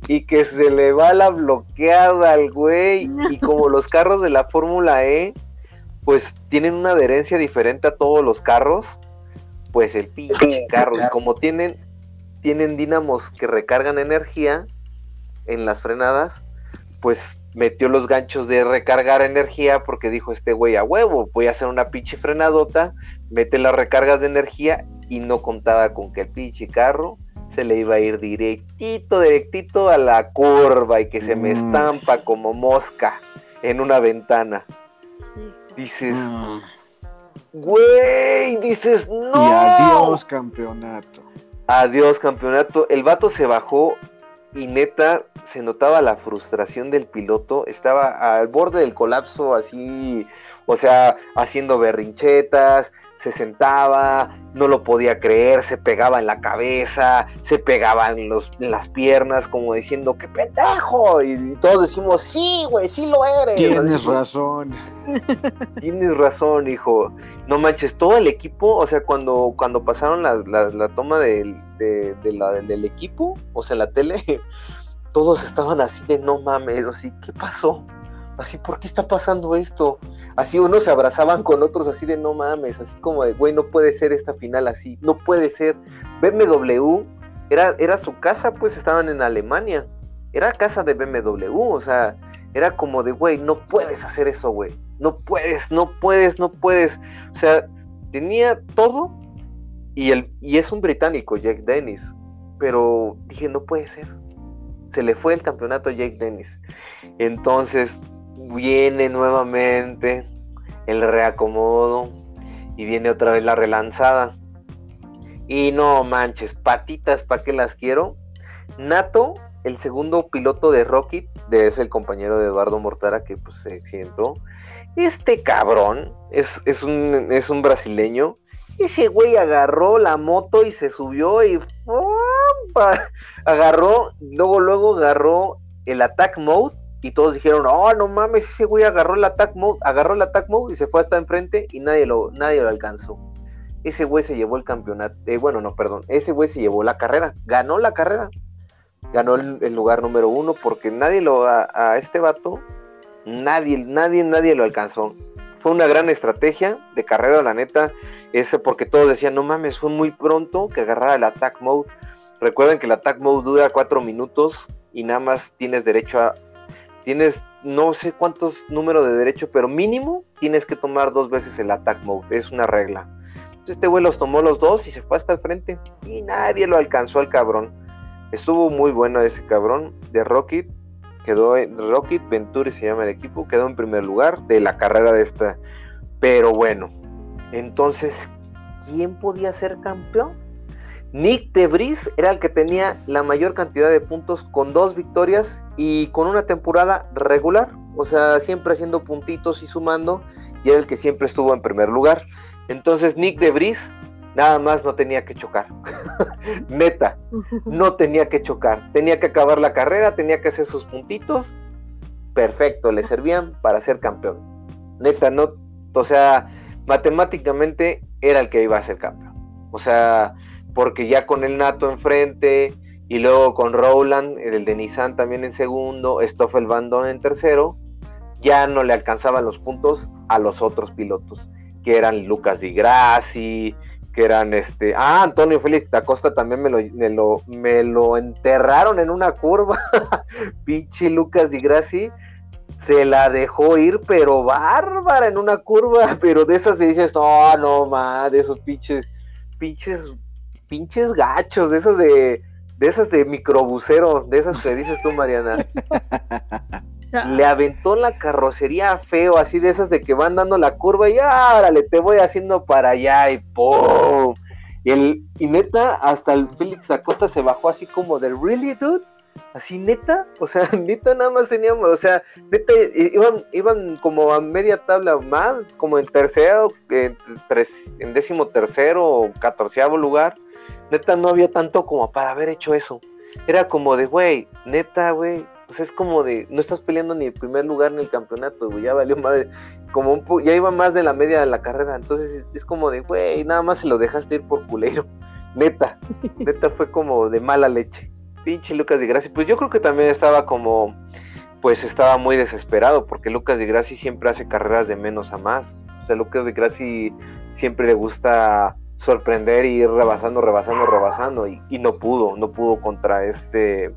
y que se le va la bloqueada al güey y como los carros de la Fórmula E pues tienen una adherencia diferente a todos los carros pues el pinche carro como tienen tienen dínamos que recargan energía en las frenadas pues metió los ganchos de recargar energía porque dijo este güey a huevo, voy a hacer una pinche frenadota, mete las recargas de energía y no contaba con que el pinche carro se le iba a ir directito, directito a la curva y que se me mm. estampa como mosca en una ventana. Dices, mm. güey, dices, no. Y adiós campeonato. Adiós campeonato. El vato se bajó y neta se notaba la frustración del piloto, estaba al borde del colapso así, o sea, haciendo berrinchetas, se sentaba, no lo podía creer, se pegaba en la cabeza, se pegaba en, los, las piernas como diciendo, ¡qué pendejo! Y, todos decimos, sí, güey, sí lo eres. Tienes razón. <laughs> Tienes razón, hijo. No manches, todo el equipo, o sea, cuando, cuando pasaron la, la, toma del, del equipo, o sea, la tele, <laughs> todos estaban así de no mames, así, ¿qué pasó? Así, ¿por qué está pasando esto? Así unos se abrazaban con otros así de no mames, así como de, güey, no puede ser esta final así, no puede ser. BMW era, era su casa, pues estaban en Alemania. Era casa de BMW, o sea, era como de, güey, no puedes hacer eso, güey. no puedes, no puedes, no puedes. O sea, tenía todo y, el, y es un británico, Jack Dennis. Pero dije, no puede ser. Se le fue el campeonato a Jake Dennis. Entonces viene nuevamente el reacomodo y viene otra vez la relanzada. Y no manches, patitas, ¿para qué las quiero? Nato, el segundo piloto de Rocket, es el compañero de Eduardo Mortara que pues, se. Este cabrón es, es, un, es un brasileño. Ese güey agarró la moto y se subió y agarró, luego, luego agarró el attack mode y todos dijeron, oh, no mames, ese güey agarró el attack mode, agarró el attack mode y se fue hasta enfrente y nadie lo, nadie lo alcanzó. Ese güey se llevó el campeonato, eh, bueno, no, perdón, ese güey se llevó la carrera, ganó la carrera, ganó el, lugar número uno porque nadie lo, a, este vato, nadie, nadie, nadie lo alcanzó. Fue una gran estrategia de carrera, la neta, ese porque todos decían, no mames, fue muy pronto que agarrara el attack mode. Recuerden que el attack mode dura cuatro minutos y nada más tienes derecho a tienes no sé cuántos números de derecho, pero mínimo tienes que tomar dos veces el attack mode, es una regla. Entonces este güey los tomó los dos y se fue hasta el frente y nadie lo alcanzó al cabrón. Estuvo muy bueno ese cabrón de Rocket, quedó en Rocket Venturi se llama el equipo, quedó en primer lugar de la carrera de esta. Pero bueno, entonces, ¿quién podía ser campeón? Nick Debris era el que tenía la mayor cantidad de puntos con dos victorias y con una temporada regular, o sea, siempre haciendo puntitos y sumando, y era el que siempre estuvo en primer lugar. Entonces Nick Debris nada más no tenía que chocar. <laughs> Neta, no tenía que chocar. Tenía que acabar la carrera, tenía que hacer sus puntitos. Perfecto, le servían para ser campeón. Neta, no, o sea, matemáticamente era el que iba a ser campeón. O sea, porque ya con el Nato enfrente y luego con Rowland, el de Nissan también en segundo, Stoffel Bandon en tercero, ya no le alcanzaban los puntos a los otros pilotos, que eran Lucas Di Grassi, que eran este, ah, Antonio Félix da Costa también me lo, me lo, me lo enterraron en una curva, <laughs> pinche Lucas Di Grassi, se la dejó ir, pero bárbara en una curva, <laughs> pero de esas se dices, no, no, más, de esos pinches, pinches pinches gachos, de esos de, de esas de microbuseros, de esas que dices tú, Mariana. <laughs> Le aventó la carrocería feo, así de esas de que van dando la curva y árale, te voy haciendo para allá y ¡pum! Y, el, y neta, hasta el Félix Acosta se bajó así como de, ¿really, dude? Así neta, o sea, <laughs> neta nada más teníamos, o sea, neta iban, iban como a media tabla más, como en tercero, en, en décimo tercero o catorceavo lugar neta no había tanto como para haber hecho eso. Era como de, güey, neta, güey. Sea, es como de, no estás peleando ni el primer lugar ni el campeonato, güey. Ya valió más como un ya iba más de la media de la carrera. Entonces es, como de, güey, nada más se lo dejaste ir por culero. <laughs> Neta, neta fue como de mala leche. Pinche Lucas de Gracia. Pues yo creo que también estaba como, pues estaba muy desesperado, porque Lucas de Gracia siempre hace carreras de menos a más. O sea, Lucas de Gracia siempre le gusta sorprender y ir rebasando, rebasando, rebasando y, no pudo, no pudo contra este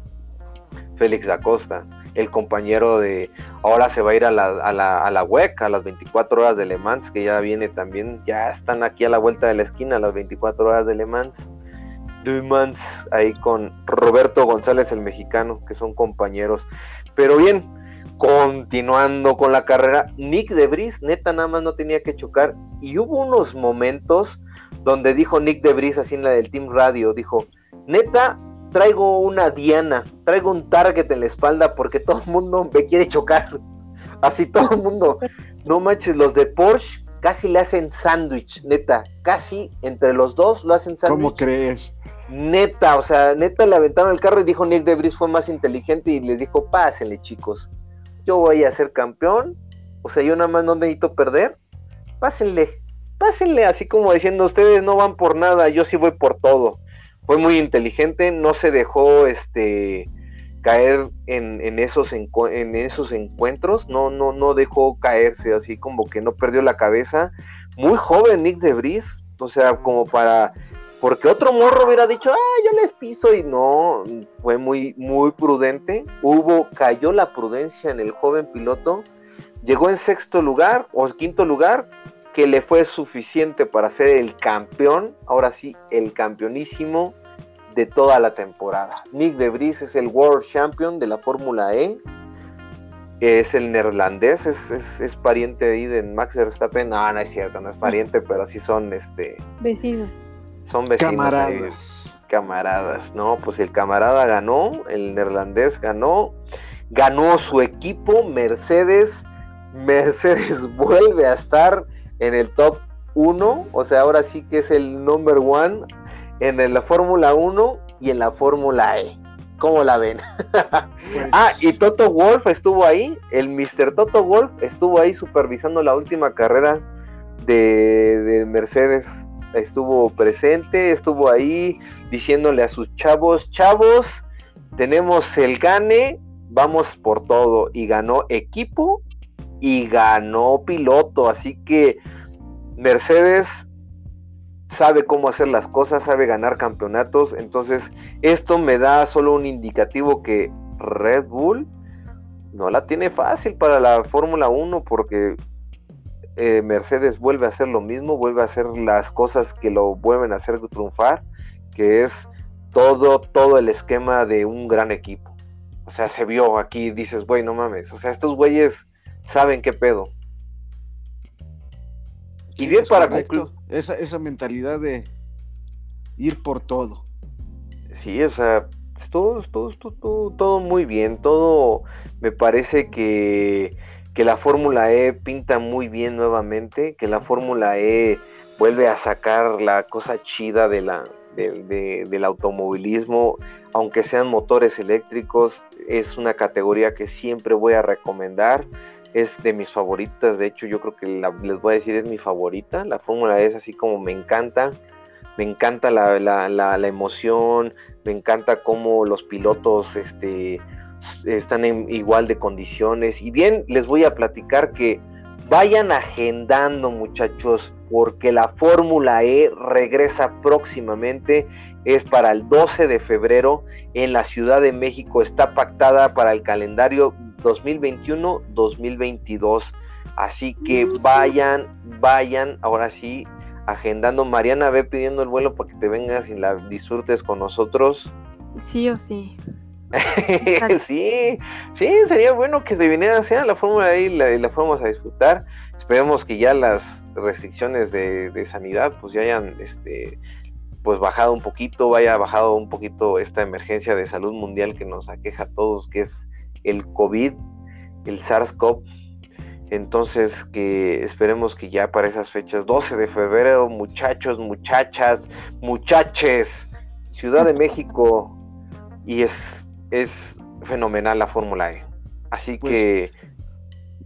Félix Acosta, el compañero de ahora se va a ir a la, a la, a la WEC, a las 24 horas de Le Mans, que ya viene también, ya están aquí a la vuelta de la esquina, a las 24 horas de Le Mans. Le Mans, ahí con Roberto González, el mexicano, que son compañeros. Pero bien, continuando con la carrera, Nick Debris, neta, nada más no tenía que chocar. Y hubo unos momentos donde dijo Nick Debris, así en la del Team Radio, dijo, neta, traigo una diana, traigo un target en la espalda porque todo el mundo me quiere chocar. <laughs> Así todo el mundo. No manches, los de Porsche casi le hacen sándwich, neta, casi entre los dos lo hacen sándwich. ¿Cómo crees? Neta, o sea, neta le aventaron el carro y dijo Nick Debris fue más inteligente y les dijo, pásenle chicos, yo voy a ser campeón, o sea, yo nada más no necesito perder, pásenle, pásenle así como diciendo, ustedes no van por nada, yo sí voy por todo. Fue muy inteligente, no se dejó este caer en, esos en esos encuentros, no, no, no dejó caerse, así como que no perdió la cabeza. Muy joven Nick de Bris, o sea, como para porque otro morro hubiera dicho, ah, yo les piso y no, fue muy, muy prudente. Hubo, cayó la prudencia en el joven piloto llegó en sexto lugar o quinto lugar, que le fue suficiente para ser el campeón, ahora sí, el campeonísimo de toda la temporada. Nick de Vries es el World Champion de la Fórmula E. Es el neerlandés, es, pariente ahí de Max Verstappen. No, no es cierto, no es pariente, <laughs> pero sí son este vecinos. Son vecinos. Camaradas. camaradas, ¿no? Pues el camarada ganó, el neerlandés ganó, ganó su equipo, Mercedes. Mercedes <laughs> vuelve a estar en el top 1, o sea, ahora sí que es el number one en la Fórmula 1 y en la Fórmula E. ¿Cómo la ven? Pues ah, y Toto Wolf estuvo ahí, el Mr. Toto Wolf estuvo ahí supervisando la última carrera de, de Mercedes. Estuvo presente, estuvo ahí diciéndole a sus chavos, chavos, tenemos el gane, vamos por todo. Y ganó equipo y ganó piloto. Así que Mercedes sabe cómo hacer las cosas, sabe ganar campeonatos. Entonces, esto me da solo un indicativo que Red Bull no la tiene fácil para la Fórmula 1 porque eh, Mercedes vuelve a hacer lo mismo, vuelve a hacer las cosas que lo vuelven a hacer triunfar, que es todo, todo el esquema de un gran equipo. O sea, se vio aquí, dices, güey, no mames. O sea, estos güeyes saben qué pedo. Y bien para concluir. Esa, esa mentalidad de ir por todo. Sí, o sea, todo, todo, todo, todo muy bien. Todo me parece que, que la Fórmula E pinta muy bien nuevamente. Que la Fórmula E vuelve a sacar la cosa chida de la, del automovilismo, aunque sean motores eléctricos, es una categoría que siempre voy a recomendar es de mis favoritas, de hecho yo creo que les voy a decir es mi favorita, la fórmula es así como me encanta, me encanta la, emoción, me encanta cómo los pilotos este, están en igual de condiciones y bien les voy a platicar que vayan agendando muchachos porque la Fórmula E regresa próximamente, es para el 12 de febrero en la Ciudad de México, está pactada para el calendario 2021-2022. Así que vayan, vayan, ahora sí, agendando. Mariana, ve pidiendo el vuelo para que te vengas y la disfrutes con nosotros. Sí o sí. <laughs> sí, sí, sería bueno que se viniera a la fórmula y la, la fuéramos a disfrutar. Esperemos que ya las restricciones de, sanidad pues ya hayan este pues bajado un poquito, vaya bajado un poquito esta emergencia de salud mundial que nos aqueja a todos, que es el COVID, el SARS-CoV. Entonces, que esperemos que ya para esas fechas, 12 de febrero, muchachos, muchachas, muchaches, Ciudad de México, y es, es fenomenal la Fórmula E. Así pues, que...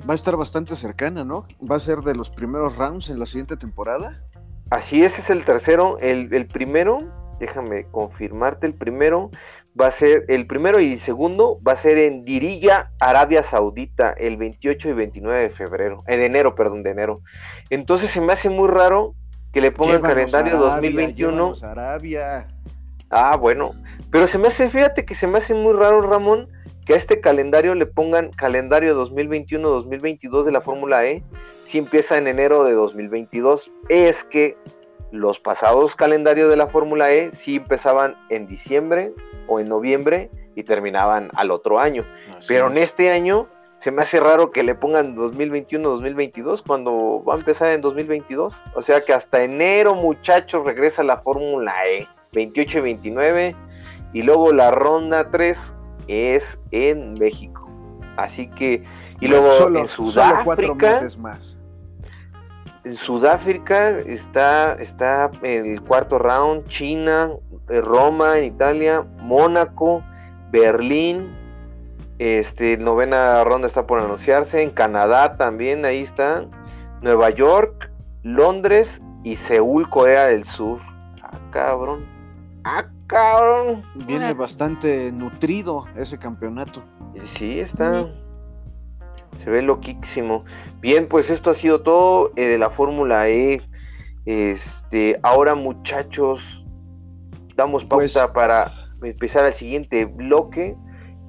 Va a estar bastante cercana, ¿no? Va a ser de los primeros rounds en la siguiente temporada. Así es, es el tercero. El, el primero, déjame confirmarte, el primero va a ser el primero y segundo va a ser en Dirilla, Arabia Saudita, el 28 y 29 de febrero, eh, de enero, perdón, de enero. Entonces se me hace muy raro que le pongan calendario 2021. Arabia. Ah, bueno, pero se me hace, fíjate que se me hace muy raro, Ramón, que a este calendario le pongan calendario 2021-2022 de la Fórmula E, si empieza en enero de 2022. Es que los pasados calendarios de la Fórmula E sí empezaban en diciembre o en noviembre y terminaban al otro año. Pero en este año se me hace raro que le pongan 2021-2022 cuando va a empezar en 2022. O sea que hasta enero, muchachos, regresa la Fórmula E, 28 y 29. Y luego la ronda 3 es en México. Así que, y luego en Sudáfrica. más. En Sudáfrica está, está el cuarto round, China, eh, Roma en Italia, Mónaco, Berlín, este, novena ronda está por anunciarse, en Canadá también, ahí está, Nueva York, Londres y Seúl, Corea del Sur. Ah, cabrón. Ah, cabrón. Viene bastante nutrido ese campeonato. Sí, está. Se ve loquísimo. Bien, pues esto ha sido todo eh, de la Fórmula E. Este, ahora muchachos, damos pausa pues para empezar el siguiente bloque,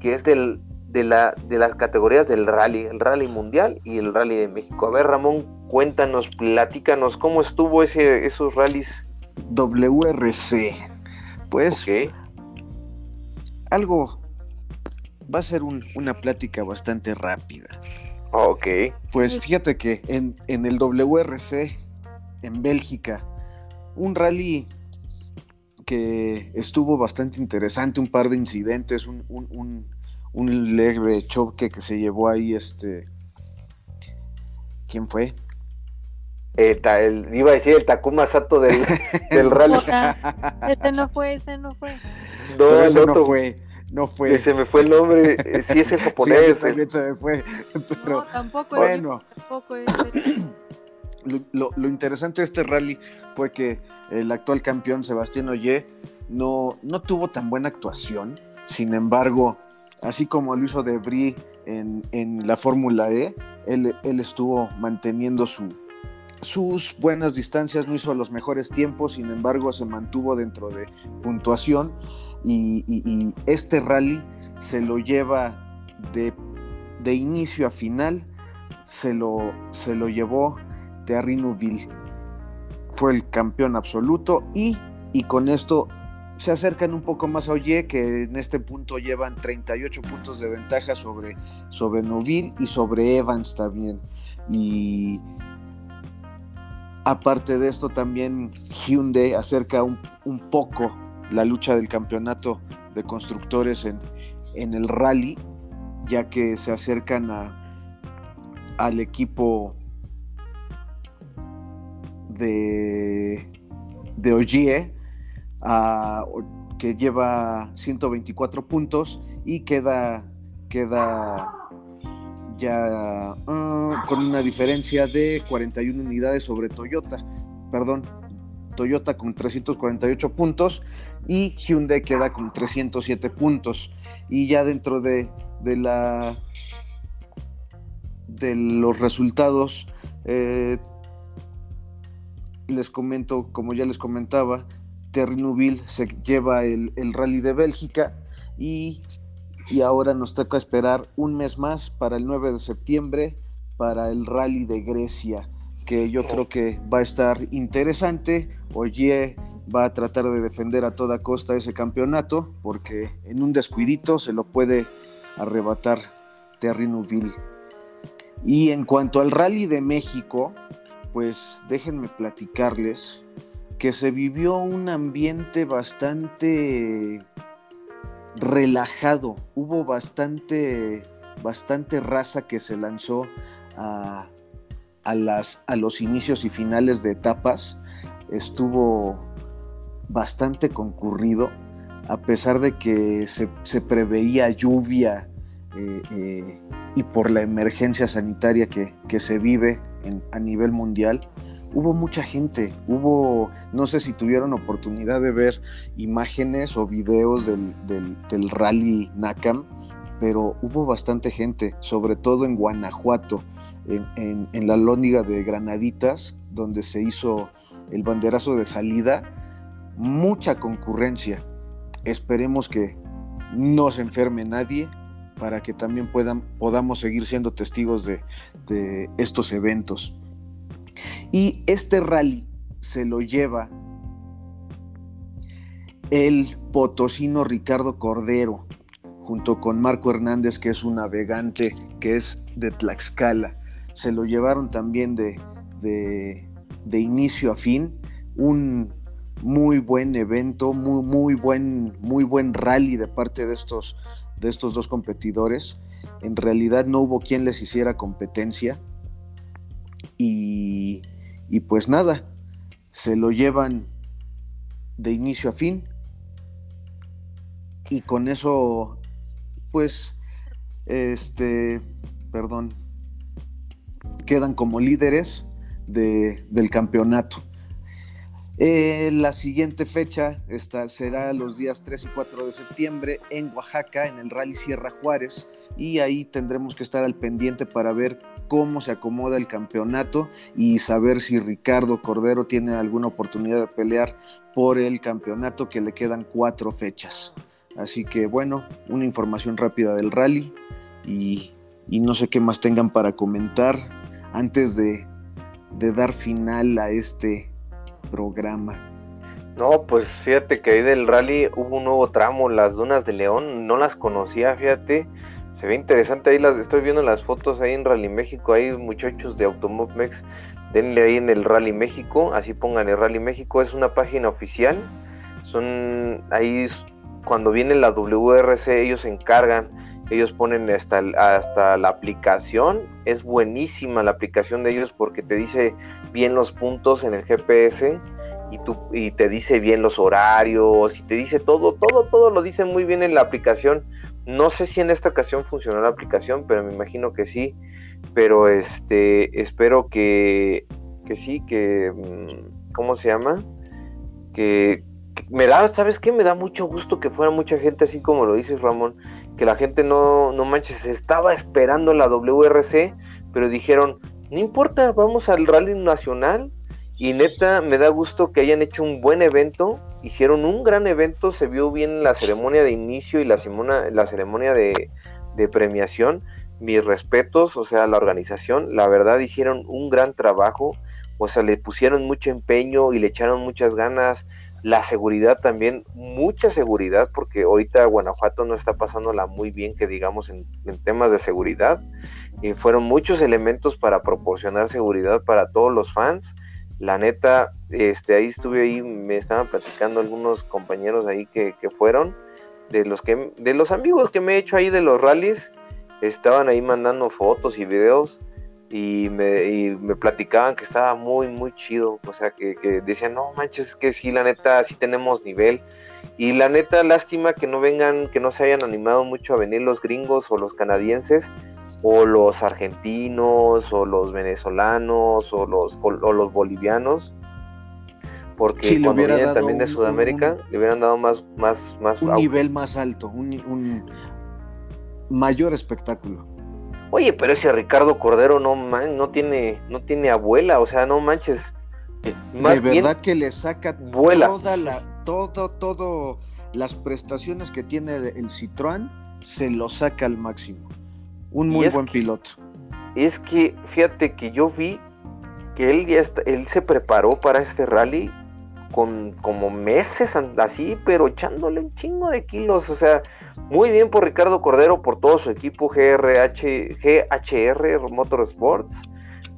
que es del de, la, de las categorías del rally, el rally mundial y el rally de México. A ver, Ramón, cuéntanos, platícanos cómo estuvo ese, esos rallies. WRC. Pues algo va a ser una plática bastante rápida. Ok. Pues fíjate que en, el WRC, en Bélgica, un rally que estuvo bastante interesante, un par de incidentes, un, un, leve choque que se llevó ahí, este... ¿Quién fue? El, iba a decir el Takuma Sato del, <laughs> del rally. ese no fue, ese no fue. No, ese no fue. No fue. Se me fue el nombre. Eh, sí, <laughs> ese japonés. Sí, también se me fue. <laughs> Pero, no, tampoco bueno. tampoco es. <clears throat> Lo, lo, interesante de este rally fue que el actual campeón Sebastián Oye no, no tuvo tan buena actuación. Sin embargo, así como lo hizo Debris en, en la Fórmula E, él, él estuvo manteniendo su, sus buenas distancias, no hizo los mejores tiempos, sin embargo se mantuvo dentro de puntuación y, este rally se lo lleva de, inicio a final, se lo, se lo llevó Terry Neuville. Fue el campeón absoluto y, y con esto se acercan un poco más a Oye, que en este punto llevan 38 puntos de ventaja sobre, sobre y sobre Evans también. Y aparte de esto, también Hyundai acerca un, poco la lucha del campeonato de constructores en, en el rally, ya que se acercan a, al equipo de, de que lleva 124 puntos y queda, queda ya ah, con una diferencia de 41 unidades sobre Toyota. Perdón, Toyota con 348 puntos y Hyundai queda con 307 puntos. Y ya dentro de, la de los resultados, eh, les comento, como ya les comentaba, Terry se lleva el, rally de Bélgica y, y, ahora nos toca esperar un mes más para el 9 de septiembre para el rally de Grecia que yo creo que va a estar interesante. Oye va a tratar de defender a toda costa ese campeonato porque en un descuidito se lo puede arrebatar Terry Neuville. Y en cuanto al rally de México, pues déjenme platicarles que se vivió un ambiente bastante relajado. Hubo bastante, bastante raza que se lanzó a, a, las, a los inicios y finales de etapas estuvo bastante concurrido, a pesar de que se, preveía lluvia eh, eh, y por la emergencia sanitaria que, se vive a nivel mundial. Hubo mucha gente, hubo, no sé si tuvieron oportunidad de ver imágenes o videos del, del rally NACAM, pero hubo bastante gente, sobre todo en Guanajuato en, la lóndiga de Granaditas, donde se hizo el banderazo de salida, mucha concurrencia. Esperemos que no se enferme nadie para que también puedan, podamos seguir siendo testigos de, de estos eventos. Y este rally se lo lleva el potosino Ricardo Cordero, junto con Marco Hernández, que es un navegante que es de Tlaxcala se lo llevaron también de, de, inicio a fin. Un muy buen evento, muy, muy, buen, muy buen rally de parte de estos, de estos dos competidores. En realidad no hubo quien les hiciera competencia. Y, pues nada, se lo llevan de inicio a fin. Y con eso, pues, este, perdón, quedan como líderes del campeonato. Eh, la siguiente fecha será los días 3 y 4 de septiembre en Oaxaca, en el Rally Sierra Juárez, y ahí tendremos que estar al pendiente para ver cómo se acomoda el campeonato y saber si Ricardo Cordero tiene alguna oportunidad de pelear por el campeonato que le quedan cuatro fechas. Así que bueno, una información rápida del rally y, no sé qué más tengan para comentar antes de, dar final a este programa. No, pues fíjate que ahí del rally hubo un nuevo tramo, las dunas de León, no las conocía, fíjate, se ve interesante ahí, las estoy viendo las fotos ahí en Rally México, hay muchachos de Automobmex, denle ahí en el Rally México, así pongan el Rally México, es una página oficial, son ahí cuando viene la WRC ellos se encargan, ellos ponen hasta, hasta la aplicación, es buenísima la aplicación de ellos porque te dice bien los puntos en el GPS, y, tú, y te dice bien los horarios y te dice todo, todo, todo lo dice muy bien en la aplicación. No sé si en esta ocasión funcionó la aplicación, pero me imagino que sí. Pero este, espero que, que sí, que, mm, ¿cómo se llama? Que, me da, ¿sabes qué? Me da mucho gusto que fuera mucha gente así como lo dices Ramón, que la gente no, no manches, estaba esperando la WRC, pero dijeron, no importa, vamos al rally nacional, y neta, me da gusto que hayan hecho un buen evento. Hicieron un gran evento, se vio bien la ceremonia de inicio y la, la ceremonia de, premiación. Mis respetos, o sea, la organización, la verdad hicieron un gran trabajo. O sea, le pusieron mucho empeño y le echaron muchas ganas. La seguridad también, mucha seguridad, porque ahorita Guanajuato no está pasándola muy bien, que digamos, en, en temas de seguridad. Y fueron muchos elementos para proporcionar seguridad para todos los fans la neta, este, ahí estuve ahí, me estaban platicando algunos compañeros ahí que, fueron, de los que, de los amigos que me he hecho ahí de los rallies, estaban ahí mandando fotos y videos y me, me platicaban que estaba muy, muy chido, o sea, que, que decían, no manches, es que sí, la neta, sí tenemos nivel. Y la neta, lástima que no vengan, que no se hayan animado mucho a venir los gringos o los canadienses, o los argentinos o los venezolanos o los, o los bolivianos porque cuando vienen también de Sudamérica le hubieran dado más más más un nivel más alto un, mayor espectáculo. Oye pero ese Ricardo Cordero no man, no tiene no tiene abuela o sea no manches. Eh, de verdad que le saca vuela. toda la todo todo las prestaciones que tiene el Citroën se lo saca al máximo un muy buen piloto. Es que fíjate que yo vi que él ya él se preparó para este rally con como meses así, pero echándole un chingo de kilos, o sea, muy bien por Ricardo Cordero, por todo su equipo GRH, GHR Motorsports.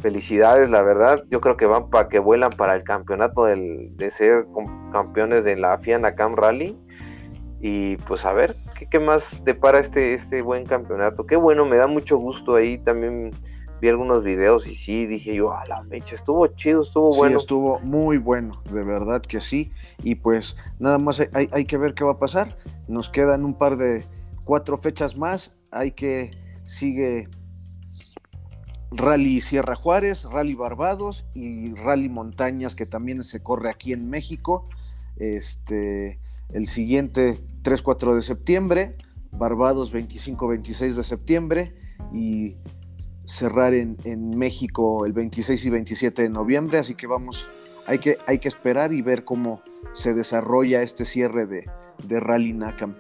Felicidades, la verdad. Yo creo que van para que vuelan para el campeonato del, de ser campeones de la FIA Cam Rally. Y pues a ver, ¿qué, más depara este, este buen campeonato? Qué bueno, me da mucho gusto ahí también vi algunos videos y sí, dije yo, a la mecha, estuvo chido, estuvo bueno. Sí, estuvo muy bueno, de verdad que sí. Y pues nada más hay, hay, que ver qué va a pasar. Nos quedan un par de cuatro fechas más. Hay que sigue Rally Sierra Juárez, Rally Barbados y Rally Montañas, que también se corre aquí en México. Este, el siguiente 3-4 de septiembre, Barbados 25-26 de septiembre y cerrar en, México el 26 y 27 de noviembre, así que vamos, hay que, hay que esperar y ver cómo se desarrolla este cierre de, de Rally Nakam.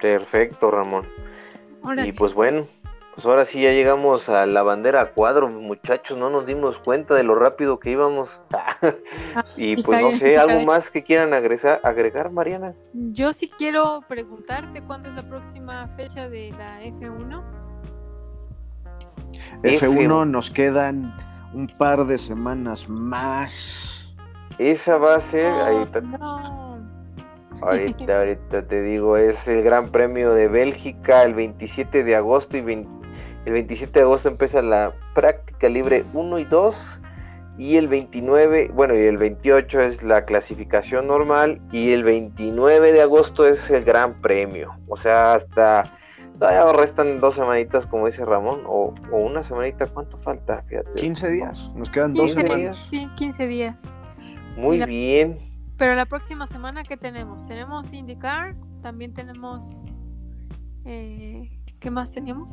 Perfecto, Ramón. Y pues bueno, pues ahora sí ya llegamos a la bandera a cuadro, muchachos, no nos dimos cuenta de lo rápido que íbamos. <laughs> y pues no sé, algo más que quieran agregar, agregar, Mariana. Yo sí quiero preguntarte cuándo es la próxima fecha de la F1. F1 nos quedan un par de semanas más. Esa va a ser, ahorita, ahorita, <laughs> ahorita te digo, es el Gran Premio de Bélgica el 27 de agosto y 20, el 27 de agosto empieza la práctica libre 1 y 2. Y el 29, bueno, y el 28 es la clasificación normal. Y el 29 de agosto es el gran premio. O sea, hasta. Todavía restan dos semanitas, como dice Ramón, o, una semanita. ¿Cuánto falta? Fíjate. 15 días. Nos quedan dos semanas. Sí, 15 días. Muy bien. Pero la próxima semana, ¿qué tenemos? Tenemos IndyCar, también tenemos. Eh, ¿Qué más tenemos?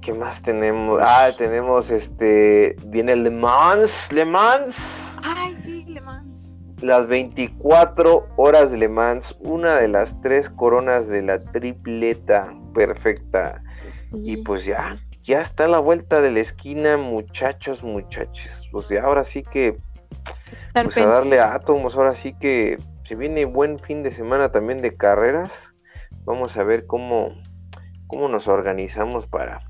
¿Qué más tenemos? Ah, tenemos este. Viene Le Mans. Le Mans. Ay, sí, Le Mans. Las 24 horas de Le Mans. Una de las tres coronas de la tripleta perfecta. Y pues ya, ya está la vuelta de la esquina, muchachos, muchachos. Pues ya ahora sí que, pues a darle átomos, ahora sí que se viene buen fin de semana también de carreras. Vamos a ver cómo, cómo nos organizamos para,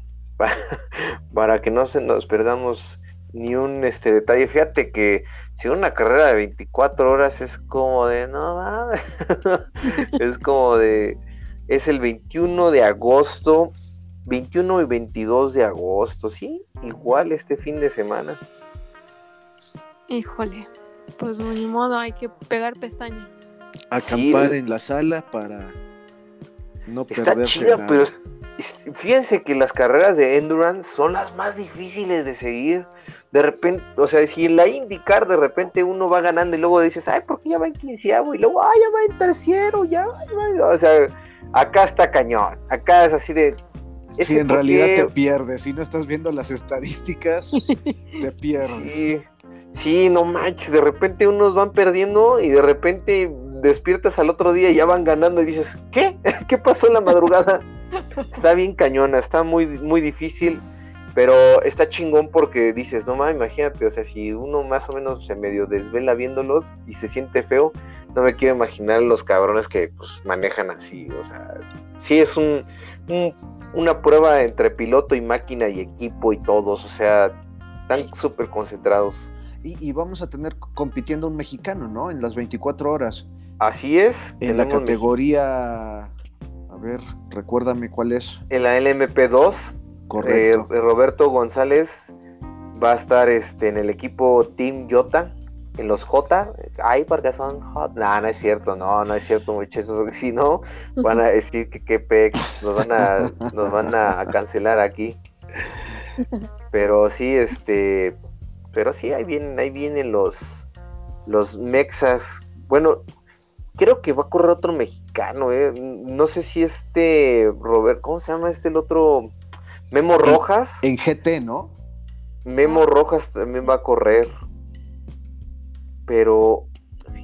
<laughs> para, que no se nos perdamos ni un este detalle. Fíjate que si una carrera de 24 horas es como de, no <laughs> es como de, es el 21 de agosto 21 y 22 de agosto, sí, igual este fin de semana. Híjole, pues ni modo, hay que pegar pestaña. Acampar en la sala para no perderse nada. pero fíjense que las carreras de endurance son las más difíciles de seguir. De repente, o sea, si en la IndyCar de repente uno va ganando y luego dices, ay, ¿por qué ya va en quinceavo? Y luego, ay, ya va en tercero, ya, ya o sea, acá está cañón. Acá es así de, si en realidad te pierdes. Si no estás viendo las estadísticas, <laughs> te pierdes. Sí. no manches. De repente unos van perdiendo y de repente despiertas al otro día y ya van ganando y dices, ¿qué? <laughs> ¿Qué pasó en la madrugada? <laughs> está bien cañona, está muy, muy difícil. Pero está chingón porque dices, no mames, imagínate, o sea, si uno más o menos se medio desvela viéndolos y se siente feo, no me quiero imaginar los cabrones que pues, manejan así, o sea, sí es un una prueba entre piloto y máquina y equipo y todos, o sea, están súper concentrados. Y, vamos a tener compitiendo un mexicano, ¿no? En las 24 horas. Así es. En la categoría, a ver, recuérdame cuál es. En la LMP2. Correcto. Eh, Roberto González va a estar este, en el equipo Team Jota en los J, ay, porque son hot. No, no es cierto, no, no es cierto, muchachos, porque si no, van a decir que qué pex, nos van a, nos van a cancelar aquí. Pero sí, este, pero sí, ahí vienen, ahí vienen los, los mexas. Bueno, creo que va a correr otro mexicano, eh. No sé si este Robert, ¿cómo se llama este el otro? Memo Rojas. en GT, ¿no? Memo Rojas también va a correr pero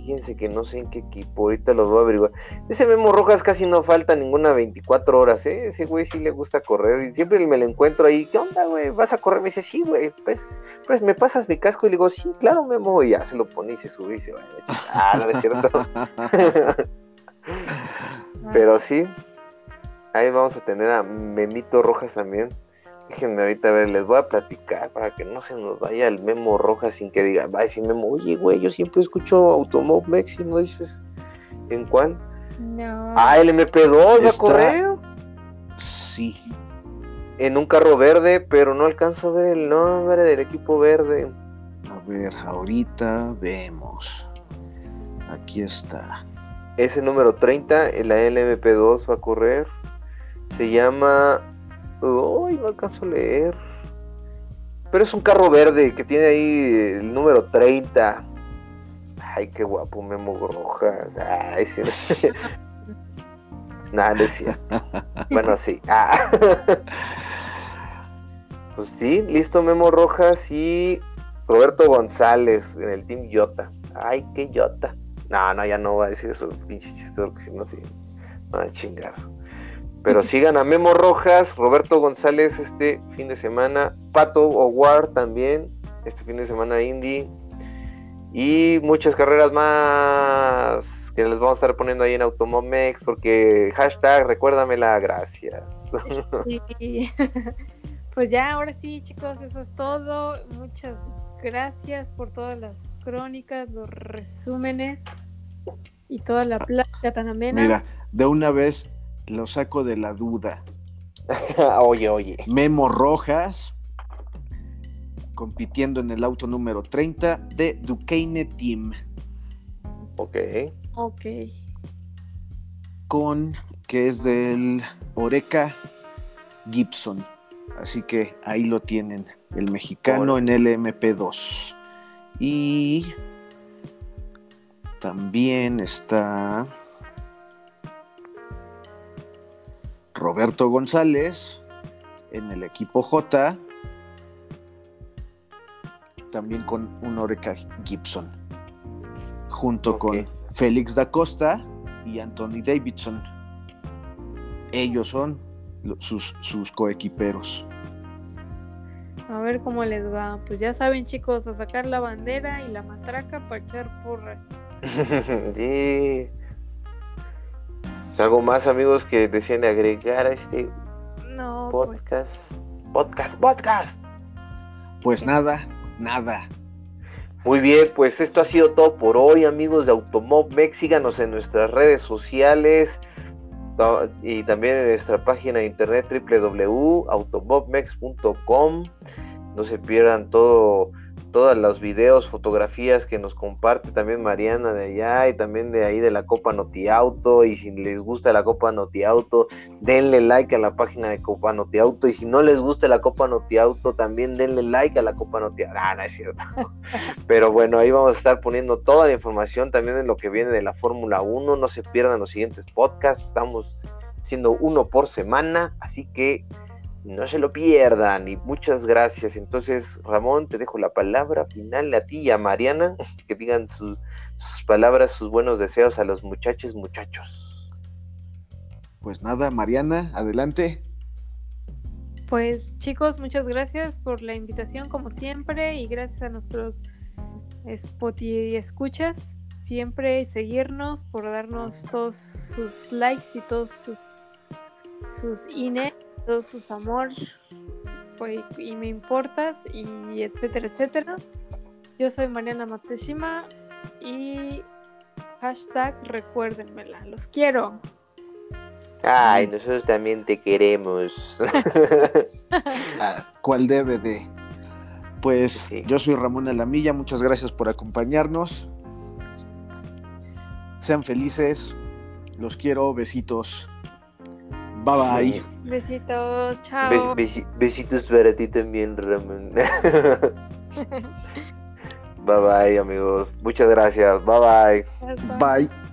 fíjense que no sé en qué equipo, ahorita lo voy a averiguar. Ese Memo Rojas casi no falta ninguna 24 horas, ¿eh? Ese güey sí le gusta correr y siempre me lo encuentro ahí. ¿Qué onda, güey? ¿Vas a correr? Me dice, sí, güey, pues, pues me pasas mi casco y le digo, sí, claro, Memo. Y ya se lo pone y se sube y se va. Ah, no es cierto. <laughs> pero sí, ahí vamos a tener a Memito Rojas también. Déjenme ahorita ver, les voy a platicar para que no se nos vaya el memo roja sin que diga, va a decir memo, oye, güey, yo siempre escucho Automovex y no dices en cuál. No. Ah, el MP2 va a correr. Sí. En un carro verde, pero no alcanzo a ver el nombre del equipo verde. A ver, ahorita vemos. Aquí está. Ese número 30, en la LMP2 va a correr. Se llama Uy, no alcanzo a leer. Pero es un carro verde que tiene ahí el número 30. Ay, qué guapo, Memo Rojas. Ay, sí. Nada, decía. Bueno, sí. Ah. <laughs> Pues sí, listo, Memo Rojas y Roberto González en el Team Yota. Ay, qué Yota. No, no, ya no voy a decir eso, pinche chiste, porque si no, sí. No, a chingar. Pero sigan a Memo Rojas, Roberto González este fin de semana, Pato O'War también este fin de semana Indy y muchas carreras más que les vamos a estar poniendo ahí en Automomex porque hashtag recuérdamela, gracias. <laughs> Pues ya, ahora sí chicos, eso es todo. Muchas gracias por todas las crónicas, los resúmenes y toda la plática tan amena. Mira, de una vez lo saco de la duda. <laughs> oye, oye. Memo Rojas, compitiendo en el auto número 30 de Duquesne Team. Ok. Ok. Con, que es del Oreca Gibson. Así que ahí lo tienen, el mexicano en el MP2. Y también está Roberto González en el equipo J, también con un Oreca Gibson, junto con Félix da Costa y Anthony Davidson. Ellos son sus, sus coequiperos. A ver cómo les va. Pues ya saben, chicos, a sacar la bandera y la matraca para echar porras. <laughs> sí. ¿Algo más, amigos, que decían de agregar a este no, pues. podcast? Podcast, podcast. Pues nada, nada. Muy bien, pues esto ha sido todo por hoy, amigos de Mex. Síganos en nuestras redes sociales y también en nuestra página de internet www.automobmex.com. No se pierdan todo todos los videos, fotografías que nos comparte también Mariana de allá y también de ahí de la Copa Noti Auto. Y si les gusta la Copa Noti Auto, denle like a la página de Copa Noti Auto. Y si no les gusta la Copa Noti Auto, también denle like a la Copa Noti Auto. Ah, no es cierto. <laughs> Pero bueno, ahí vamos a estar poniendo toda la información también de lo que viene de la Fórmula 1. No se pierdan los siguientes podcasts. Estamos haciendo uno por semana. Así que no se lo pierdan y muchas gracias. Entonces, Ramón, te dejo la palabra final a ti y a Mariana, que digan sus palabras, sus buenos deseos a los muchachos, muchachos. Pues nada, Mariana, adelante. Pues chicos, muchas gracias por la invitación como siempre y gracias a nuestros Spotify escuchas siempre seguirnos por darnos todos sus likes y todos sus, sus INE todos sus amor pues, y me importas y etcétera, etcétera. Yo soy Mariana Matsushima y hashtag recuérdenmela. Los quiero. Ay, nosotros también te queremos. <laughs> Ah, ¿Cuál debe de? Pues yo soy Ramón Alamilla, muchas gracias por acompañarnos. Sean felices, los quiero, besitos. Bye bye. Besitos, chao. besitos para ti también, Ramón. <laughs> bye bye, amigos. Muchas gracias. Bye bye. Bye.